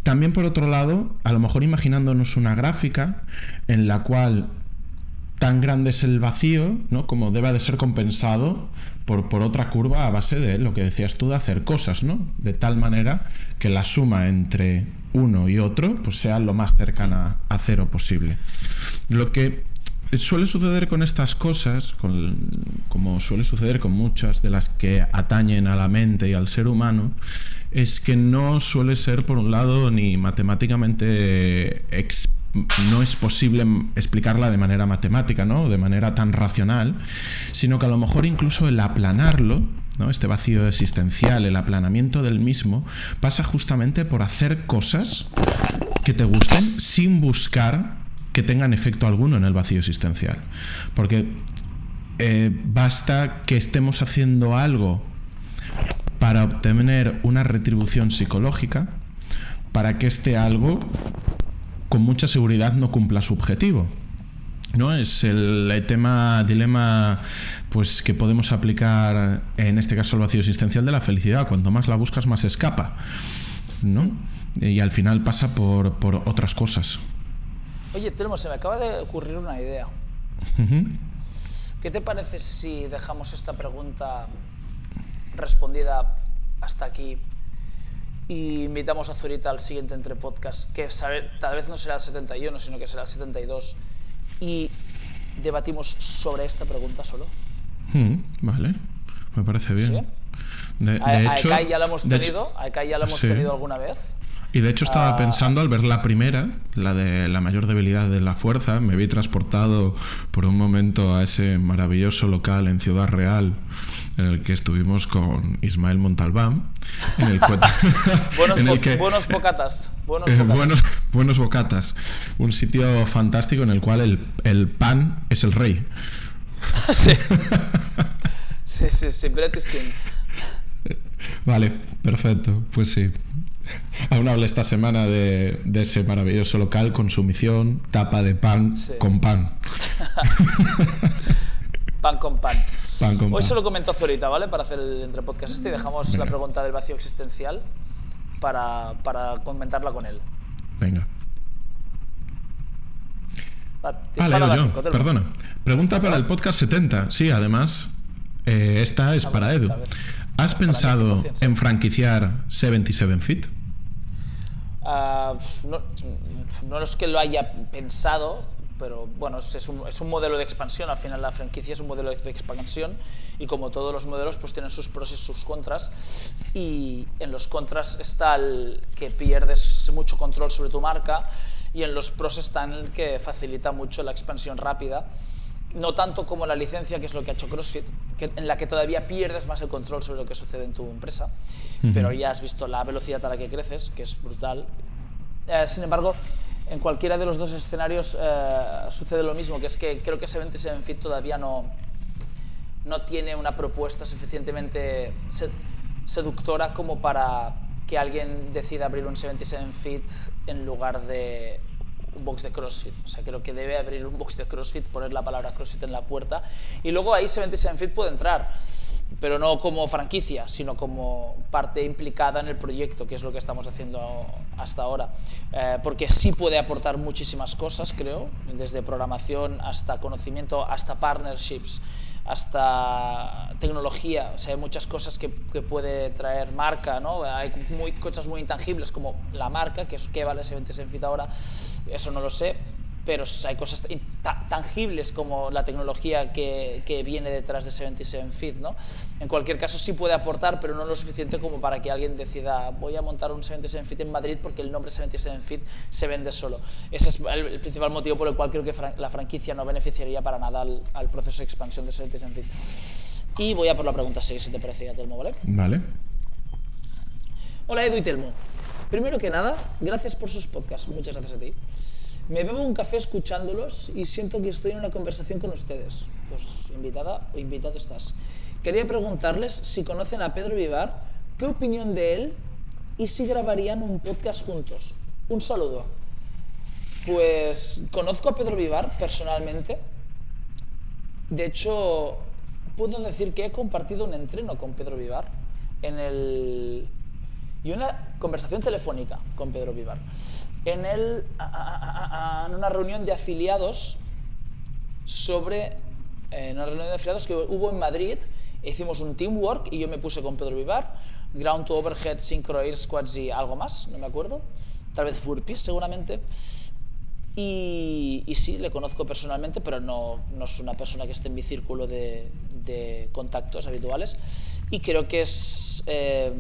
también, por otro lado, a lo mejor imaginándonos una gráfica en la cual tan grande es el vacío, ¿no? Como debe de ser compensado por, por, otra curva a base de lo que decías tú de hacer cosas, ¿no? De tal manera que la suma entre uno y otro pues sea lo más cercana a cero posible. Lo que suele suceder con estas cosas, como suele suceder con muchas de las que atañen a la mente y al ser humano, es que no suele ser, por un lado, ni matemáticamente no es posible explicarla de manera matemática, ¿no? De manera tan racional, sino que a lo mejor incluso el aplanarlo, Este vacío existencial, el aplanamiento del mismo, pasa justamente por hacer cosas que te gusten sin buscar que tengan efecto alguno en el vacío existencial. Porque eh, basta que estemos haciendo algo para obtener una retribución psicológica para que este algo con mucha seguridad no cumpla su objetivo. ¿No? Es el, tema, dilema, pues que podemos aplicar en este caso al vacío existencial de la felicidad. Cuanto más la buscas, más escapa, ¿no? Y al final pasa por, por otras cosas. Oye, Telmo, se me acaba de ocurrir una idea. ¿Qué te parece si dejamos esta pregunta respondida hasta aquí y invitamos a Zurita al siguiente entre podcast, que tal vez no será el 71, sino que será el 72, y debatimos sobre esta pregunta solo? Hmm, vale, me parece bien. De, hecho, ya lo hemos tenido, ya lo hemos tenido alguna vez. Y de hecho estaba ah. pensando al ver la primera, la de la mayor debilidad de la fuerza, me vi transportado por un momento a ese maravilloso local en Ciudad Real en el que estuvimos con Ismael Montalbán. En el, buenos, buenos bocatas. Buenos buenos, bocatas. Un sitio fantástico en el cual el, el pan es el rey. [LAUGHS] [LAUGHS] sí. sí, sí, sí. Vale, perfecto. Pues sí. [LAUGHS] Aún habla esta semana de, ese maravilloso local con su misión, tapa de pan [LAUGHS] con pan. pan con pan. Hoy se lo comento Zorita, ¿vale? Para hacer el entre podcast este y dejamos la pregunta del vacío existencial para, comentarla con él. Venga. perdona. Pregunta para el podcast 70. Sí, además, eh, esta es para Edu. ¿Has pensado en franquiciar 77 Fit? Ah, no, es que lo haya pensado, pero bueno, es un, es un, modelo de expansión. Al final la franquicia es un modelo de expansión y como todos los modelos pues tienen sus pros y sus contras. Y en los contras está el que pierdes mucho control sobre tu marca y en los pros está el que facilita mucho la expansión rápida no tanto como la licencia, que es lo que ha hecho CrossFit, en la que todavía pierdes más el control sobre lo que sucede en tu empresa, pero ya has visto la velocidad a la que creces, que es brutal. Eh, sin embargo, en cualquiera de los dos escenarios eh, sucede lo mismo, que es que creo que 77 Fit todavía no, no tiene una propuesta suficientemente seductora como para que alguien decida abrir un 77 Fit en lugar de un box de CrossFit. O sea, creo que debe abrir un box de CrossFit, poner la palabra CrossFit en la puerta y luego ahí 77 Fit puede entrar, pero no como franquicia, sino como parte implicada en el proyecto, que es lo que estamos haciendo hasta ahora. Eh, porque sí puede aportar muchísimas cosas, creo, desde programación hasta conocimiento, hasta partnerships hasta tecnología, o sea, hay muchas cosas que, que, puede traer marca, ¿no? Hay muy, cosas muy intangibles como la marca, que es qué vale ese 27 Fit ahora, eso no lo sé, pero hay cosas tangibles como la tecnología que, que, viene detrás de 77 Fit, ¿no? En cualquier caso sí puede aportar, pero no lo suficiente como para que alguien decida voy a montar un 77 Fit en Madrid porque el nombre 77 Fit se vende solo. Ese es el, principal motivo por el cual creo que la franquicia no beneficiaría para nada al, proceso de expansión de 77 Fit. Y voy a por la pregunta 6, si te parece Telmo, ¿vale? Vale. Hola Edu y Telmo. Primero que nada, gracias por sus podcasts. Muchas gracias a ti. Me bebo un café escuchándolos y siento que estoy en una conversación con ustedes. Pues invitada o invitado estás. Quería preguntarles si conocen a Pedro Vivar, qué opinión de él y si grabarían un podcast juntos. Un saludo. Pues conozco a Pedro Vivar personalmente. De hecho, puedo decir que he compartido un entreno con Pedro Vivar en el y una conversación telefónica con Pedro Vivar en, el, en una reunión de afiliados sobre en una reunión de afiliados que hubo en Madrid. Hicimos un teamwork y yo me puse con Pedro Vivar ground to overhead synchro air squats y algo más no me acuerdo. Tal vez burpees seguramente y, y, sí, le conozco personalmente, pero no, no, es una persona que esté en mi círculo de, de contactos habituales. Y creo que es eh,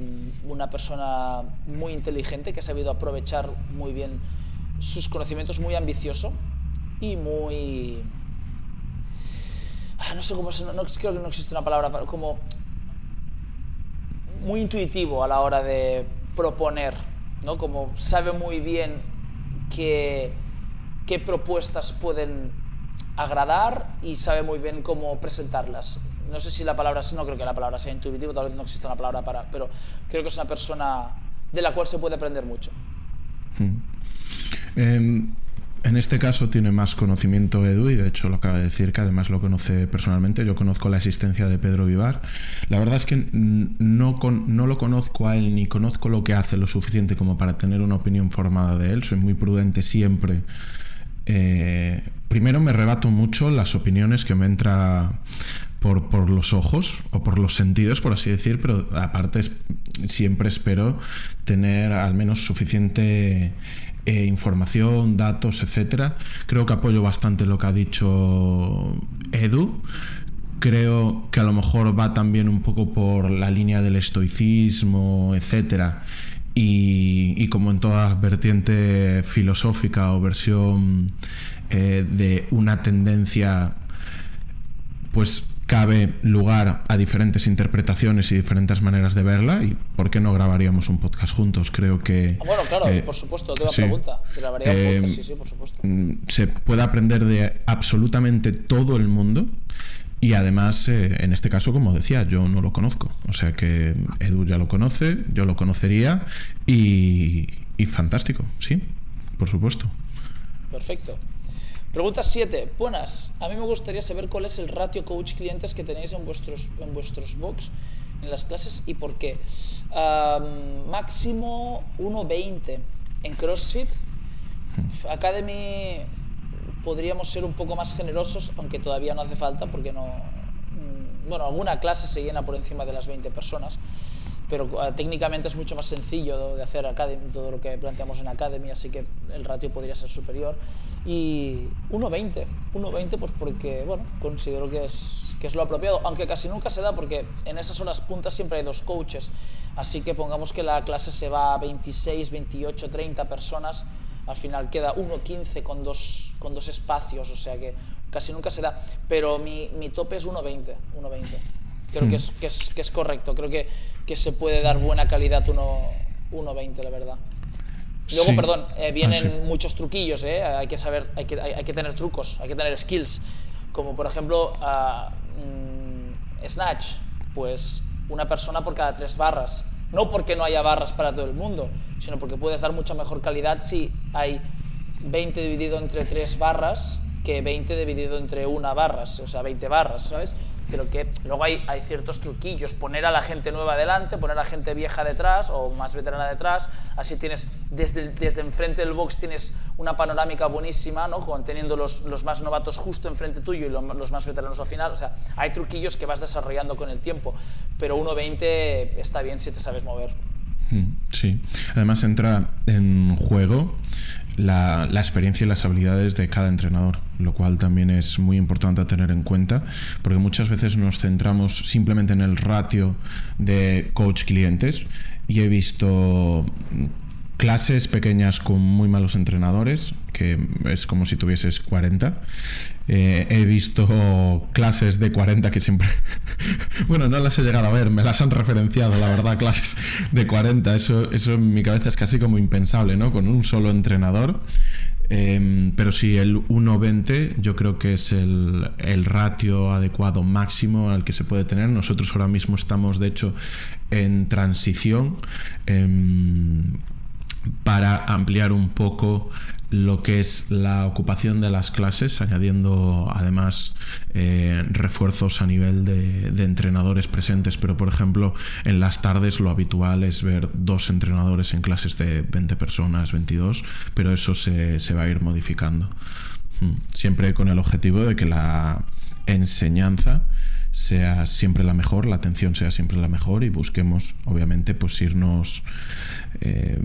una persona muy inteligente, que ha sabido aprovechar muy bien sus conocimientos, muy ambicioso y muy... Ah, no sé cómo... No, creo que no existe una palabra, para, como... Muy intuitivo a la hora de proponer, ¿no? Como sabe muy bien que qué propuestas pueden agradar y sabe muy bien cómo presentarlas. No sé si la palabra, no creo que la palabra sea intuitivo, tal vez no exista una palabra para, pero creo que es una persona de la cual se puede aprender mucho. Hmm. Em, en este caso tiene más conocimiento Edu y de hecho lo acaba de decir que además lo conoce personalmente. Yo conozco la existencia de Pedro Vivar. La verdad es que no, no lo conozco a él ni conozco lo que hace lo suficiente como para tener una opinión formada de él. Soy muy prudente siempre eh, primero me rebato mucho las opiniones que me entra por, los ojos o por los sentidos, por así decir, pero aparte siempre espero tener al menos suficiente eh, información, datos, etcétera. Creo que apoyo bastante lo que ha dicho Edu. Creo que a lo mejor va también un poco por la línea del estoicismo, etcétera y, como en toda vertiente filosófica o versión eh, de una tendencia, pues cabe lugar a diferentes interpretaciones y diferentes maneras de verla y por qué no grabaríamos un podcast juntos creo que ah, bueno claro eh, por supuesto te pregunta. Grabaría un podcast sí sí por supuesto. Mm, se puede aprender de absolutamente todo el mundo y además, eh, en este caso, como decía, yo no lo conozco. O sea que Edu ya lo conoce, yo lo conocería y, fantástico, sí, por supuesto. Perfecto. Pregunta 7. Buenas. A mí me gustaría saber cuál es el ratio coach-clientes que tenéis en vuestros, en vuestros box, en las clases y por qué. máximo 1.20 en CrossFit. Hmm. Academy podríamos ser un poco más generosos, aunque todavía no hace falta porque no... Mm, bueno, alguna clase se llena por encima de las 20 personas, pero ah, técnicamente es mucho más sencillo de hacer Academy, todo lo que planteamos en Academy, así que el ratio podría ser superior. Y 1.20, 1.20 pues porque, bueno, considero que es, que es lo apropiado, aunque casi nunca se da porque en esas horas puntas siempre hay dos coaches, así que pongamos que la clase se va a 26, 28, 30 personas, al final queda 1.15 con dos, con dos espacios, o sea que casi nunca se da, pero mi, mi tope es 1.20, 1.20. Creo que, es, que, es, que, es, correcto, creo que, que, se puede dar buena calidad 1.20, la verdad. Luego, perdón, eh, vienen ah, muchos truquillos, ¿eh? hay que saber, hay que, hay, que, tener trucos, hay que tener skills, como por ejemplo uh, Snatch, pues una persona por cada tres barras no porque no haya barras para todo el mundo, sino porque puedes dar mucha mejor calidad si hay 20 dividido entre 3 barras que 20 dividido entre una barras, o sea, 20 barras, ¿sabes? Pero que luego hay, hay ciertos truquillos, poner a la gente nueva delante, poner a la gente vieja detrás o más veterana detrás, así tienes, desde, desde enfrente del box tienes una panorámica buenísima, ¿no? Con, teniendo los, los más novatos justo enfrente tuyo y los, más veteranos al final, o sea, hay truquillos que vas desarrollando con el tiempo, pero 1.20 está bien si te sabes mover. Mm, sí, además entra en juego la, experiencia y las habilidades de cada entrenador, lo cual también es muy importante tener en cuenta, porque muchas veces nos centramos simplemente en el ratio de coach-clientes y he visto clases pequeñas con muy malos entrenadores, que es como si tuvieses 40. Eh, he visto clases de 40 que siempre... [LAUGHS] bueno, no las he llegado a ver, me las han referenciado, la verdad, clases de 40. Eso, eso en mi cabeza es casi como impensable, ¿no? Con un solo entrenador. Em, pero sí, el 1.20 yo creo que es el, el, ratio adecuado máximo al que se puede tener. Nosotros ahora mismo estamos, de hecho, en transición. Em, para ampliar un poco lo que es la ocupación de las clases, añadiendo además eh, refuerzos a nivel de, entrenadores presentes, pero por ejemplo en las tardes lo habitual es ver dos entrenadores en clases de 20 personas, 22, pero eso se, se va a ir modificando. Hmm. Siempre con el objetivo de que la enseñanza sea siempre la mejor, la atención sea siempre la mejor y busquemos, obviamente, pues irnos eh,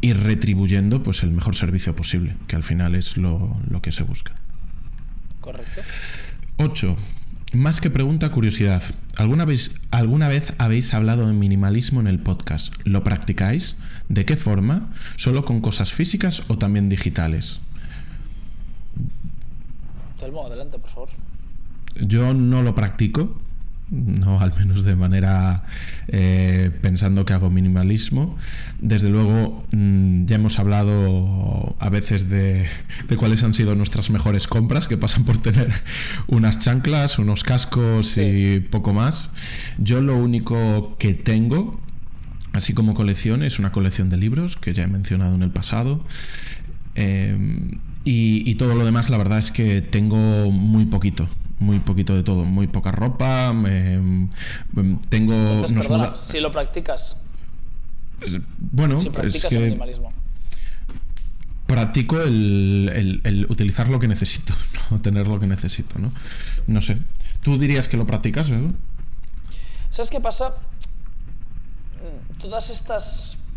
ir retribuyendo pues el mejor servicio posible, que al final es lo, que se busca. Correcto. 8. Más que pregunta, curiosidad. ¿Alguna vez, ¿Alguna vez habéis hablado de minimalismo en el podcast? ¿Lo practicáis? ¿De qué forma? ¿Solo con cosas físicas o también digitales? Telmo, adelante, por favor. Yo no lo practico, no al menos de manera eh, pensando que hago minimalismo. Desde luego mm, ya hemos hablado a veces de, cuáles han sido nuestras mejores compras, que pasan por tener [LAUGHS] unas chanclas, unos cascos y poco más. Yo lo único que tengo, así como colección, es una colección de libros que ya he mencionado en el pasado. Em, y, y todo lo demás, la verdad es que tengo muy poquito muy poquito de todo, muy poca ropa, tengo... Entonces, perdona, si lo practicas. Bueno, si practicas el minimalismo. Practico el, utilizar lo que necesito, [LAUGHS] no tener lo que necesito, ¿no? No sé. ¿Tú dirías que lo practicas, ¿verdad? ¿Sabes qué pasa? Todas estas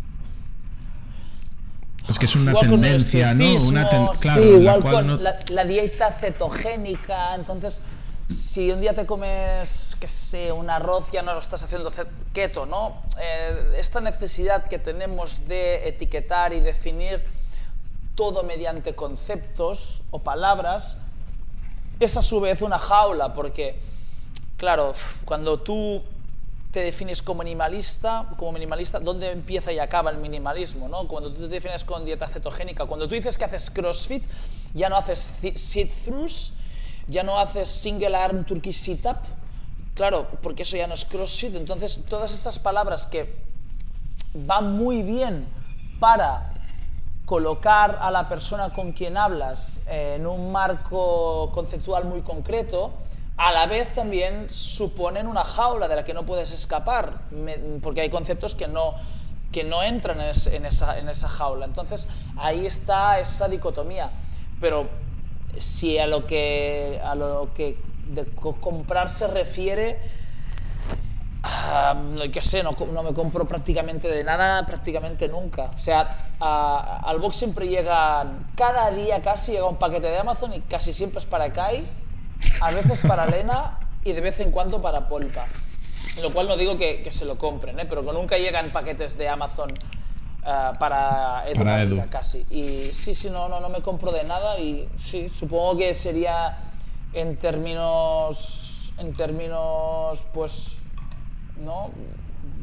es que es una tendencia, ¿no? Una claro, sí, igual con la, dieta cetogénica. Entonces, si un día te comes, qué sé, un arroz, ya no lo estás haciendo keto, ¿no? Eh, esta necesidad que tenemos de etiquetar y definir todo mediante conceptos o palabras, es a su vez una jaula, porque, claro, cuando tú te defines como minimalista, como minimalista, ¿dónde empieza y acaba el minimalismo? ¿no? Cuando tú te defines con dieta cetogénica, cuando tú dices que haces CrossFit, ya no haces sit-throughs, ya no haces single arm turkey sit-up, claro, porque eso ya no es CrossFit, entonces todas esas palabras que van muy bien para colocar a la persona con quien hablas en un marco conceptual muy concreto, a la vez también suponen una jaula de la que no puedes escapar, porque hay conceptos que no, que no entran en, esa, en esa jaula. Entonces ahí está esa dicotomía. Pero si a lo que, a lo que de comprar se refiere, no sé, no, no, me compro prácticamente de nada, prácticamente nunca. O sea, al box siempre llegan, cada día casi llega un paquete de Amazon y casi siempre es para Kai a veces para Lena y de vez en cuando para Polpa. Lo cual no digo que, se lo compren, ¿eh? pero que nunca llegan paquetes de Amazon eh, para, Edu, casi. Y sí, sí, no, no, no me compro de nada y sí, supongo que sería en términos, en términos, pues, ¿no?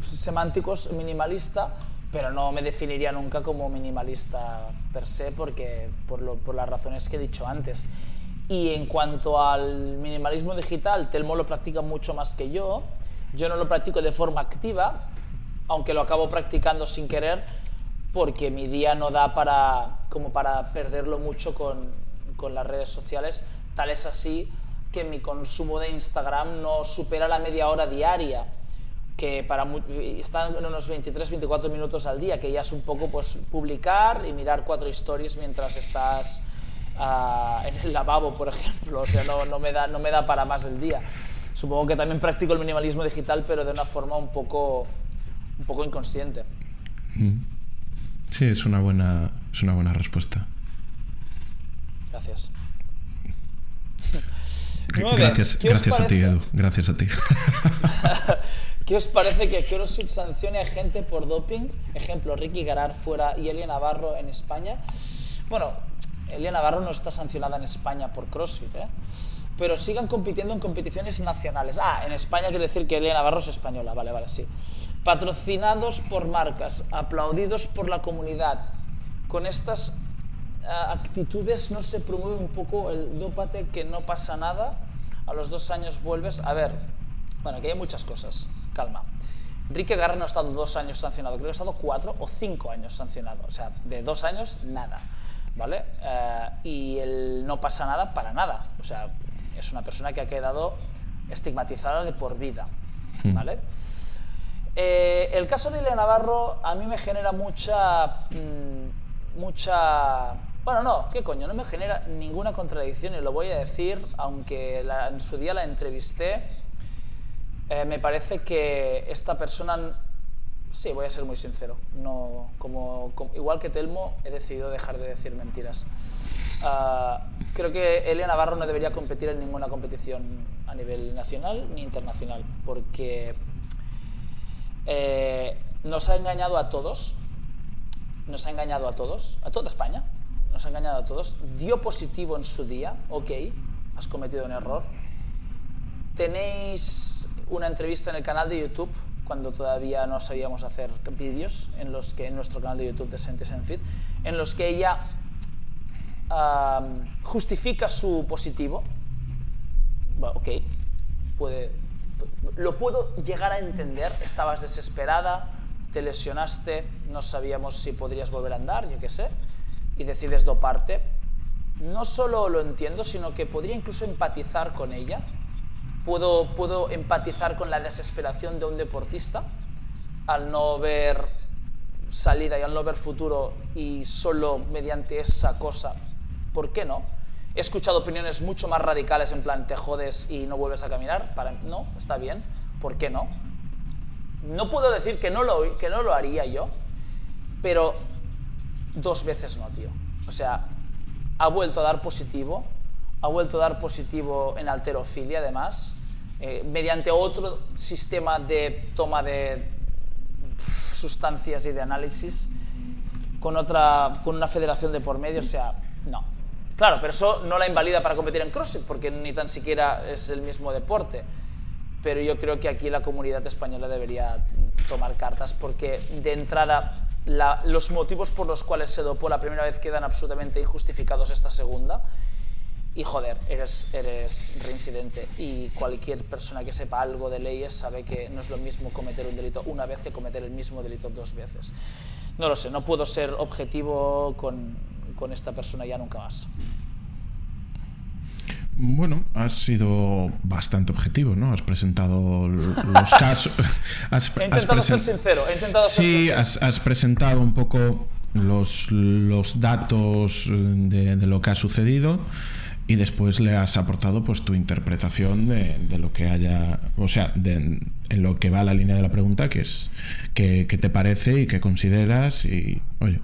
semánticos minimalista, pero no me definiría nunca como minimalista per se porque, por, lo, por las razones que he dicho antes. Y en cuanto al minimalismo digital, Telmo lo practica mucho más que yo. Yo no lo practico de forma activa, aunque lo acabo practicando sin querer, porque mi día no da para, como para perderlo mucho con, con las redes sociales. Tal es así que mi consumo de Instagram no supera la media hora diaria, que para están en unos 23-24 minutos al día, que ya es un poco pues publicar y mirar cuatro stories mientras estás en el lavabo, por ejemplo. O sea, no, no, me da, no me da para más el día. Supongo que también practico el minimalismo digital, pero de una forma un poco, un poco inconsciente. Mm. Sí, es una buena, es una buena respuesta. Gracias. gracias, gracias a ti, Edu. Gracias a ti. [LAUGHS] ¿Qué os parece que CrossFit sancione a gente por doping? Ejemplo, Ricky Garar fuera y Elia Navarro en España. Bueno, Elia Navarro no está sancionada en España por CrossFit, ¿eh? pero sigan compitiendo en competiciones nacionales. Ah, en España quiere decir que Elia Navarro es española, vale, vale, sí. Patrocinados por marcas, aplaudidos por la comunidad. Con estas ah, actitudes no se promueve un poco el dópate que no pasa nada, a los dos años vuelves. A ver, bueno, aquí hay muchas cosas, calma. Enrique Garra no ha estado dos años sancionado, creo que ha estado cuatro o cinco años sancionado. O sea, de dos años, nada. ¿Vale? Eh, y él no pasa nada para nada. O sea, es una persona que ha quedado estigmatizada de por vida, ¿vale? Eh, el caso de Ilya Navarro a mí me genera mucha... mm, mucha... Bueno, no, ¿qué coño? No me genera ninguna contradicción y lo voy a decir, aunque la- en su día la entrevisté, eh, me parece que esta persona, sí, voy a ser muy sincero, no, como, igual que Telmo, he decidido dejar de decir mentiras. Ah, creo que Elia Navarro no debería competir en ninguna competición a nivel nacional ni internacional, porque eh, nos ha engañado a todos, nos ha engañado a todos, a toda España, nos ha engañado a todos, dio positivo en su día, ok, has cometido un error, tenéis una entrevista en el canal de YouTube cuando todavía no sabíamos hacer vídeos en los que nuestro canal de YouTube de Sentes en Fit en los que ella justifica su positivo. Bueno, ok puede lo puedo llegar a entender estabas desesperada te lesionaste no sabíamos si podrías volver a andar yo qué sé y decides doparte. No solo lo entiendo sino que podría incluso empatizar con ella puedo, puedo empatizar con la desesperación de un deportista al no ver salida y al no ver futuro y solo mediante esa cosa, ¿por qué no? He escuchado opiniones mucho más radicales en plan te jodes y no vuelves a caminar, para no, está bien, ¿por qué no? No puedo decir que no lo, que no lo haría yo, pero dos veces no, tío. O sea, ha vuelto a dar positivo, ha vuelto a dar positivo en alterofilia además, eh, mediante otro sistema de toma de sustancias y de análisis, con, otra, con una federación de por medio, o sea, no. Claro, pero eso no la invalida para competir en CrossFit, porque ni tan siquiera es el mismo deporte. Pero yo creo que aquí la comunidad española debería tomar cartas, porque de entrada la- los motivos por los cuales se dopó la primera vez quedan absolutamente injustificados esta segunda. Y joder, eres, eres reincidente. Y cualquier persona que sepa algo de leyes sabe que no es lo mismo cometer un delito una vez que cometer el mismo delito dos veces. No lo sé, no puedo ser objetivo con, con esta persona ya nunca más. Bueno, has sido bastante objetivo, ¿no? Has presentado los casos. [LAUGHS] has- He has intentado ser presen- sincero, he intentado ser Sí, sincero. has, has presentado un poco los, los datos de, de lo que ha sucedido y después le has aportado pues tu interpretación de, de lo que haya, o sea, de, en lo que va la línea de la pregunta, que es qué qué te parece y qué consideras y, oye,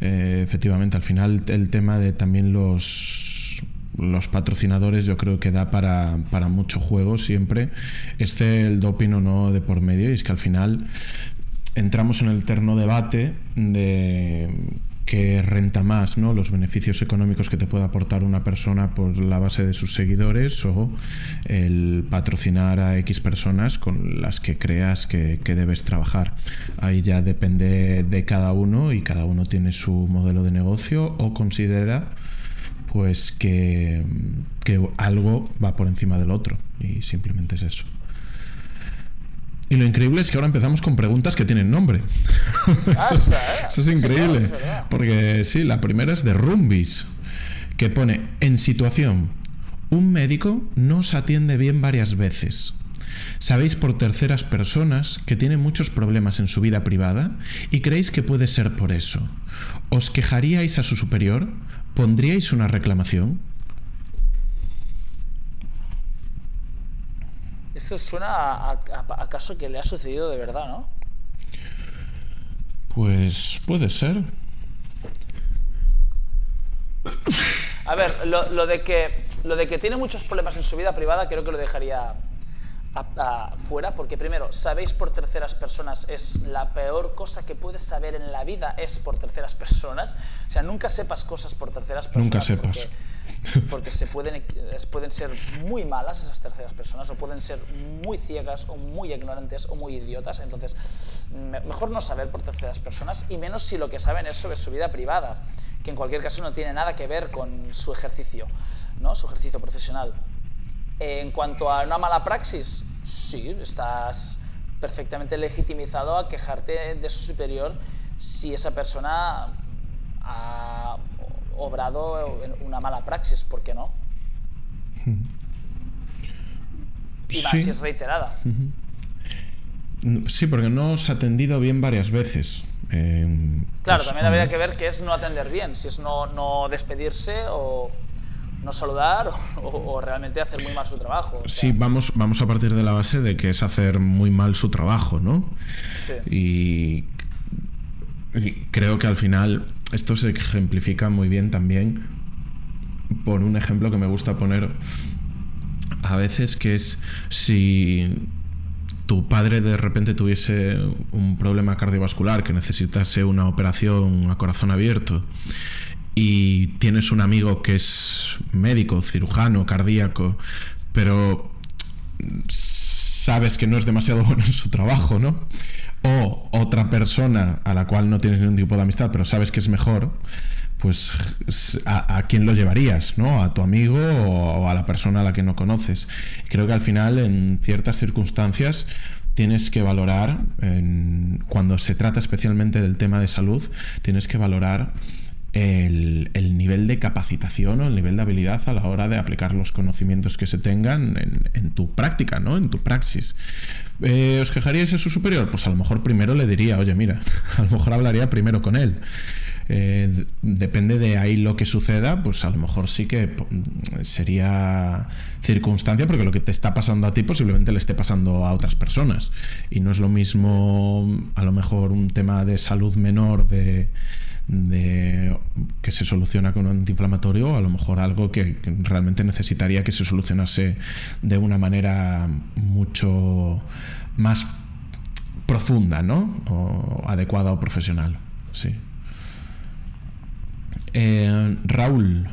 eh, efectivamente, al final el tema de también los los patrocinadores yo creo que da para, para mucho juego siempre, esté el doping o no de por medio, y es que al final entramos en el terno debate de qué renta más, ¿no? Los beneficios económicos que te puede aportar una persona por la base de sus seguidores o el patrocinar a X personas con las que creas que, que debes trabajar. Ahí ya depende de cada uno y cada uno tiene su modelo de negocio o considera pues que, que algo va por encima del otro y simplemente es eso. Y lo increíble es que ahora empezamos con preguntas que tienen nombre. ¿eh? [LAUGHS] Eso es increíble. es verdad. Porque sí, la primera es de Rumbis, que pone en situación, un médico no os atiende bien varias veces. Sabéis por terceras personas que tiene muchos problemas en su vida privada y creéis que puede ser por eso. ¿Os quejaríais a su superior? ¿Pondríais una reclamación? Esto suena a, a- a- a caso que le ha sucedido de verdad, ¿no? Pues puede ser. A ver, lo, lo de que, lo de que tiene muchos problemas en su vida privada creo que lo dejaría a- fuera, porque primero, sabéis por terceras personas es la peor cosa que puedes saber en la vida, es por terceras personas. O sea, nunca sepas cosas por terceras personas. Nunca sepas. Porque, porque se pueden, pueden ser muy malas esas terceras personas, o pueden ser muy ciegas, o muy ignorantes, o muy idiotas. Entonces, me- mejor no saber por terceras personas, y menos si lo que saben es sobre su vida privada, que en cualquier caso no tiene nada que ver con su ejercicio, ¿no? su ejercicio profesional. En cuanto a una mala praxis, sí, estás perfectamente legitimizado a quejarte de su superior si esa persona ha- obrado en una mala praxis, ¿por qué no? Y más Sí. si es reiterada. Sí, porque no os ha atendido bien varias veces. Eh, Claro, pues, también habría que ver qué es no atender bien, si es no, no despedirse o no saludar o, o realmente hacer muy mal su trabajo. o sea, Sí, vamos, vamos a partir de la base de que es hacer muy mal su trabajo, ¿no? sí. Y creo que al final esto se ejemplifica muy bien también por un ejemplo que me gusta poner a veces, que es si tu padre de repente tuviese un problema cardiovascular que necesitase una operación a corazón abierto y tienes un amigo que es médico, cirujano, cardíaco, pero sabes que no es demasiado [LAUGHS] bueno en su trabajo, ¿no? O otra persona a la cual no tienes ningún tipo de amistad, pero sabes que es mejor, pues a, quién lo llevarías, ¿no? A tu amigo o, a la persona a la que no conoces. Creo que al final, en ciertas circunstancias, tienes que valorar, cuando se trata especialmente del tema de salud, tienes que valorar el, el nivel de capacitación o el nivel de habilidad a la hora de aplicar los conocimientos que se tengan en, tu práctica, ¿no? En tu praxis. Eh, ¿Os quejaríais de su superior? Pues a lo mejor primero le diría, oye, mira, [LAUGHS] a lo mejor hablaría primero con él. Eh, depende de ahí lo que suceda, pues a lo mejor sí que sería circunstancia, porque lo que te está pasando a ti posiblemente le esté pasando a otras personas. Y no es lo mismo, a lo mejor, un tema de salud menor de, que se soluciona con un antiinflamatorio, a lo mejor algo que realmente necesitaría que se solucionase de una manera mucho más profunda, ¿no? O adecuada o profesional. Sí. Eh, Raúl.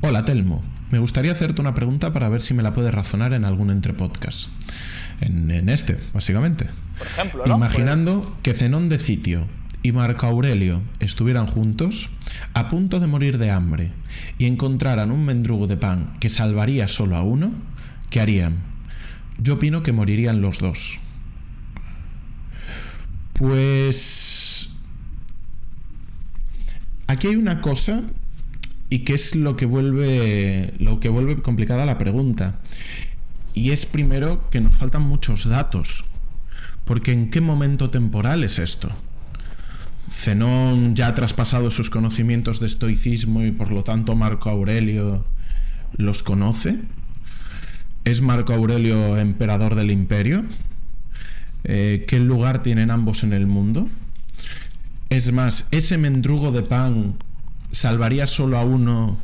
Hola, Telmo. Me gustaría hacerte una pregunta para ver si me la puedes razonar en algún entre podcast. En, en este, básicamente. Por ejemplo, ¿no? Imaginando que Zenón de Sitio y Marco Aurelio estuvieran juntos, a punto de morir de hambre, y encontraran un mendrugo de pan que salvaría solo a uno, ¿qué harían? Yo opino que morirían los dos. Pues... Aquí hay una cosa y que es lo que vuelve lo que vuelve complicada la pregunta. Y es primero que nos faltan muchos datos. Porque ¿en qué momento temporal es esto? Zenón ya ha traspasado sus conocimientos de estoicismo y por lo tanto Marco Aurelio los conoce. ¿Es Marco Aurelio emperador del imperio? Eh, ¿Qué lugar tienen ambos en el mundo? Es más, ese mendrugo de pan salvaría solo a uno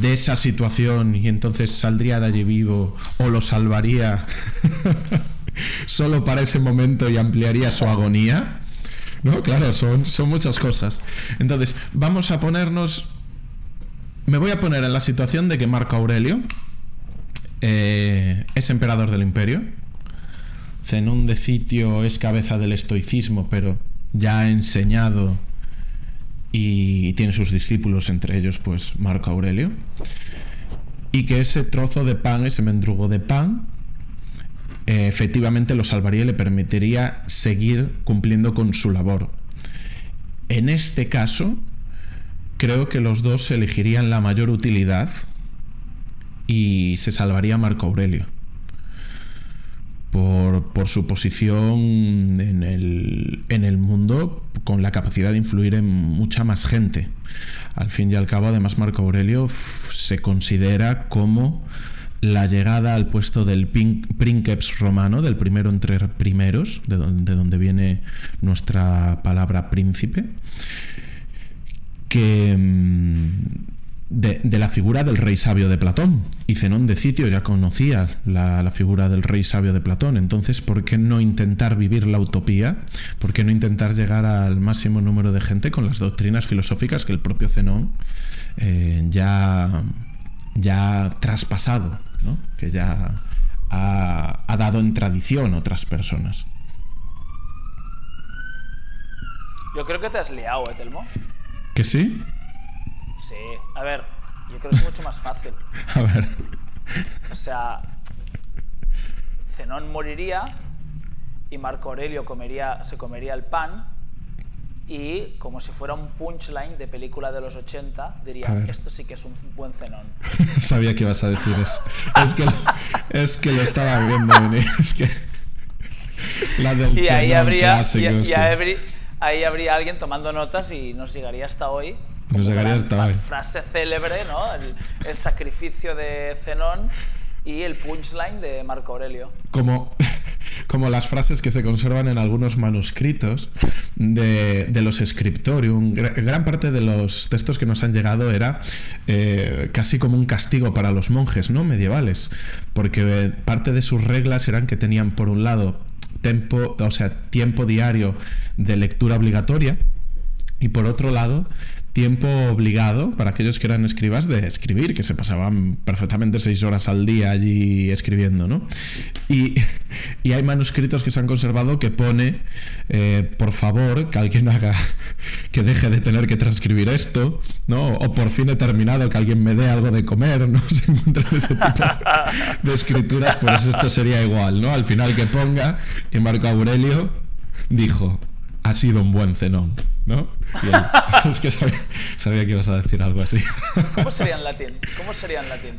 de esa situación y entonces saldría de allí vivo o lo salvaría [LAUGHS] solo para ese momento y ampliaría su agonía. No, claro, son, son muchas cosas. Entonces, vamos a ponernos... Me voy a poner en la situación de que Marco Aurelio eh, es emperador del imperio. Zenón de Sitio es cabeza del estoicismo, pero ya ha enseñado y tiene sus discípulos, entre ellos pues Marco Aurelio. Y que ese trozo de pan, ese mendrugo de pan, eh, efectivamente lo salvaría y le permitiría seguir cumpliendo con su labor. En este caso, creo que los dos elegirían la mayor utilidad y se salvaría Marco Aurelio. Por, por su posición en el, en el mundo con la capacidad de influir en mucha más gente. Al fin y al cabo, además, Marco Aurelio se considera como la llegada al puesto del princeps romano, del primero entre primeros, de donde, de donde viene nuestra palabra príncipe, que mm, de, de la figura del rey sabio de Platón. Y Zenón de Sitio ya conocía la, la figura del rey sabio de Platón. Entonces, ¿por qué no intentar vivir la utopía? ¿Por qué no intentar llegar al máximo número de gente con las doctrinas filosóficas que el propio Zenón eh, ya, ya ha traspasado, ¿no? que ya ha, ha dado en tradición a otras personas? Yo creo que te has liado, ¿eh, Telmo? ¿Que sí? Sí. A ver, yo creo que es mucho más fácil. [LAUGHS] A ver. O sea, Zenón moriría y Marco Aurelio comería, se comería el pan y como si fuera un punchline de película de los 80, A diría, esto sí que es un buen cenón. [LAUGHS] Sabía que ibas a decir eso. Es que, es que lo estaba viendo venir. Es que. [LAUGHS] La del Y ahí cenón habría, y- y sí. Ahí habría alguien tomando notas y nos llegaría hasta hoy. Nos llegaría gran hasta fa- hoy. Frase célebre, ¿no? El, el sacrificio de Zenón y el punchline de Marco Aurelio. como, [LAUGHS] como las frases que se conservan en algunos manuscritos de, de los scriptorium. Gra- Gran parte de los textos que nos han llegado era eh, casi como un castigo para los monjes ¿no? medievales, porque eh, parte de sus reglas eran que tenían por un lado tempo, o sea, tiempo diario de lectura obligatoria. Y por otro lado, tiempo obligado para aquellos que eran escribas de escribir, que se pasaban perfectamente seis horas al día allí escribiendo, ¿no? Y, [LAUGHS] y hay manuscritos que se han conservado que pone, eh, por favor, que alguien haga, [LAUGHS] que deje de tener que transcribir esto, ¿no? O por fin he terminado, que alguien me dé algo de comer, ¿no? [LAUGHS] Se encuentran ese tipo de escrituras, pues esto sería igual, ¿no? Al final que ponga, y Marco Aurelio dijo, ha sido un buen cenón, ¿no? Él, [LAUGHS] es que sabía, sabía que ibas a decir algo así. ¿Cómo sería en latín? ¿Cómo sería en latín?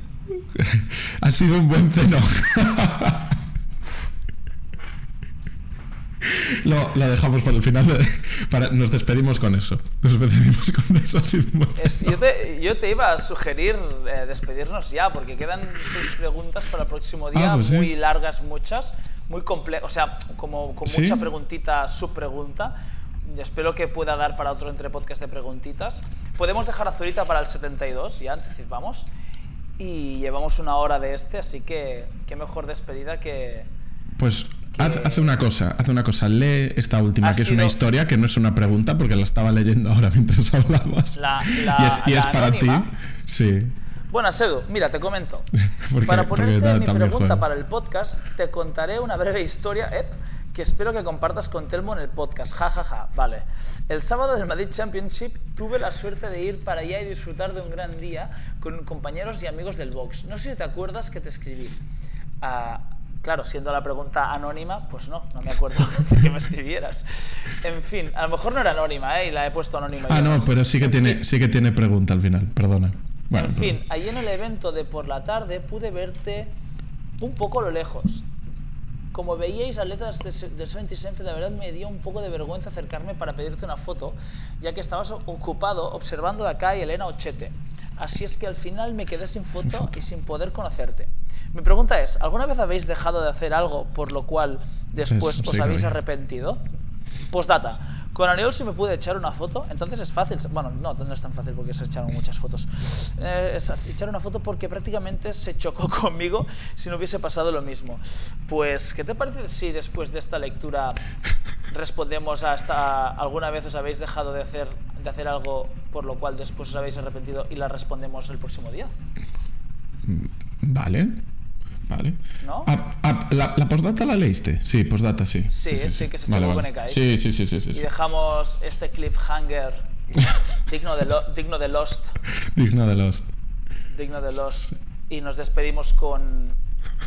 [LAUGHS] ha sido un buen cenón. [LAUGHS] Lo, lo dejamos para el final. de- para, nos despedimos con eso. Nos despedimos con eso. Buen Es- yo, te, yo te iba a sugerir eh, despedirnos ya, porque quedan seis preguntas para el próximo día, Ah, pues sí. muy largas muchas, muy complejas, o sea, como con ¿Sí? mucha preguntita, subpregunta. Y Espero que pueda dar para otro entre podcast de preguntitas. Podemos dejar a Zurita para el 72, ya anticipamos. Y llevamos una hora de este, así que qué mejor despedida que... Pues haz, haz una cosa, haz una cosa. Lee esta última, Ha que es una historia, que no es una pregunta, porque la estaba leyendo ahora mientras [LAUGHS] hablabas. La- la- y es, y es para ti. Sí. Bueno, Sedu, mira, te comento. [LAUGHS] Porque- para ponerte mi pregunta para el podcast, te contaré una breve historia, ep, que espero que compartas con Telmo en el podcast. Ja, ja, ja. Vale. El sábado del Madrid Championship tuve la suerte de ir para allá y disfrutar de un gran día con compañeros y amigos del box. No sé si te acuerdas que te escribí. Ah, claro, siendo la pregunta anónima, pues no, no me acuerdo [LAUGHS] de que me escribieras. En fin, a lo mejor no era anónima, ¿eh? Y la he puesto anónima. Ah, no, pero sí que, En tiene, fin. sí que tiene pregunta al final. Perdona. Bueno, en fin, perdona. allí en el evento de por la tarde pude verte un poco a lo lejos. Como veíais atletas de del 70 Senfe, la verdad me dio un poco de vergüenza acercarme para pedirte una foto, ya que estabas ocupado observando a Kai, Elena o Chete. Así es que al final me quedé sin foto y sin poder conocerte. Mi pregunta es, ¿alguna vez habéis dejado de hacer algo por lo cual después Es- os sí, habéis arrepentido? Postdata. Con Aniol si me pude echar una foto, entonces es fácil. Bueno, no, no es tan fácil porque se echaron muchas fotos. Eh, echar una foto porque prácticamente se chocó [LAUGHS] conmigo si no hubiese pasado lo mismo. Pues, ¿qué te parece si después de esta lectura respondemos a esta, alguna vez os habéis dejado de hacer, de hacer algo por lo cual después os habéis arrepentido y la respondemos el próximo día? Vale. Vale. ¿No? Ah, ah, ¿la, ¿La postdata la leíste? Sí, postdata sí. Sí, sí, que se Vale, vale. con. Sí, sí, sí, sí. sí, Y dejamos este cliffhanger [LAUGHS] digno de, lo- digno de Lost. Digno de los. digno de los y nos despedimos con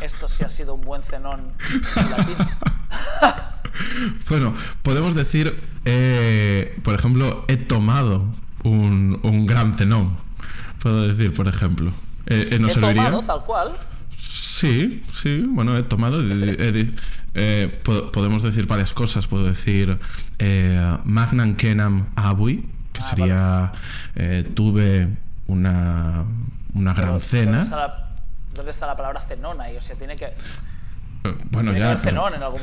esto sí ha sido un buen cenón en latín. [LAUGHS] Bueno, podemos decir, eh, por ejemplo, he tomado un, un gran cenón. Puedo decir, por ejemplo. Eh, eh, ¿nos He serviría? tomado tal cual. Sí, sí, bueno, he tomado. Es- es- he- he- eh, po- podemos decir varias cosas. Puedo decir eh, Magnam Kenam Abui, que Ah, sería eh, tuve una, una gran cena. ¿Dónde está, la, dónde está la palabra cenón ahí? O sea, tiene que, Eh, Bueno, tiene ya. cenón en algún.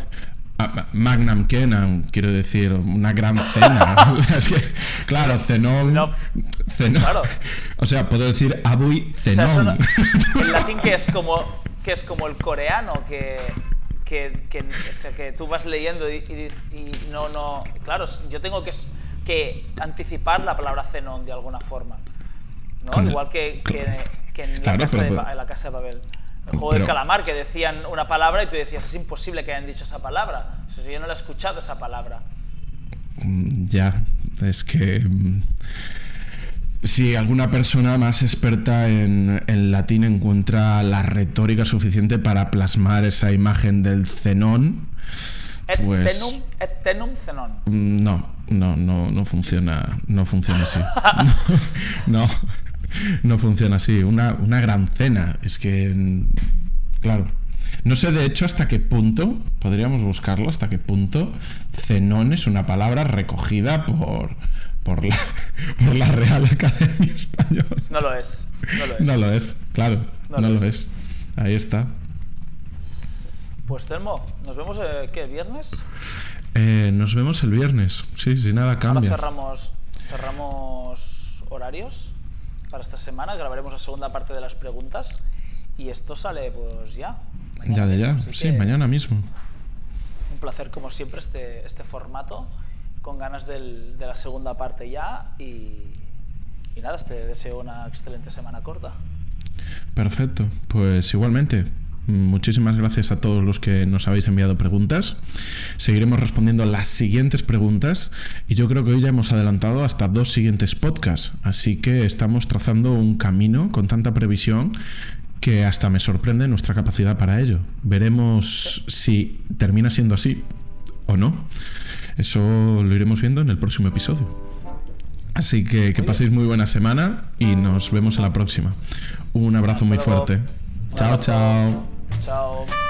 Ah, ma- Magnam Kenam, quiero decir, una gran cena. [LAUGHS] [LAUGHS] es que, claro, cenón. No, cenón. claro. [LAUGHS] O sea, puedo decir Abui O sea, no- el latín que es como que es como el coreano que que, que, o sea, que tú vas leyendo y, y dic- y no no claro yo tengo que que anticipar la palabra cenón de alguna forma ¿no? Igual que, que, en, la Claro, casa pero- de, en la casa de Babel el juego del calamar que decían una palabra y tú decías es imposible que hayan dicho esa palabra o sea, yo no la he escuchado esa palabra Mm, Ya, es que. Si alguna persona más experta en, en latín encuentra la retórica suficiente para plasmar esa imagen del cenón, Et Pues- tenum, et tenum cenon. Mm, No, no, no, no funciona, no funciona así. [LAUGHS] No, no funciona así. Una, una gran cena. Es que, mm, claro. No sé de hecho hasta qué punto, podríamos buscarlo, hasta qué punto cenón es una palabra recogida por, por, la, [LAUGHS] por la Real Academia Española. No lo es, no lo es. No lo es, claro, No no, lo es. es. Ahí está. Pues Telmo, nos vemos, eh, ¿qué? ¿Viernes? Eh, nos vemos el viernes. Sí, si nada Ahora cambia. cerramos, cerramos horarios para esta semana, grabaremos la segunda parte de las preguntas y esto sale pues ya. Ya de ya, sí, mañana mismo. Un placer como siempre este, este formato, con ganas del- de la segunda parte ya y, y nada, te deseo una excelente semana corta. Perfecto, pues igualmente. Muchísimas gracias a todos los que nos habéis enviado preguntas. Seguiremos respondiendo las siguientes preguntas y yo creo que hoy ya hemos adelantado hasta dos siguientes podcasts, así que estamos trazando un camino con tanta previsión que hasta me sorprende nuestra capacidad para ello. Veremos si termina siendo así o no. Eso lo iremos viendo en el próximo episodio. Así que que paséis muy buena semana y nos vemos en la próxima. Un abrazo Hasta muy luego. fuerte. Chao, chao. Chao.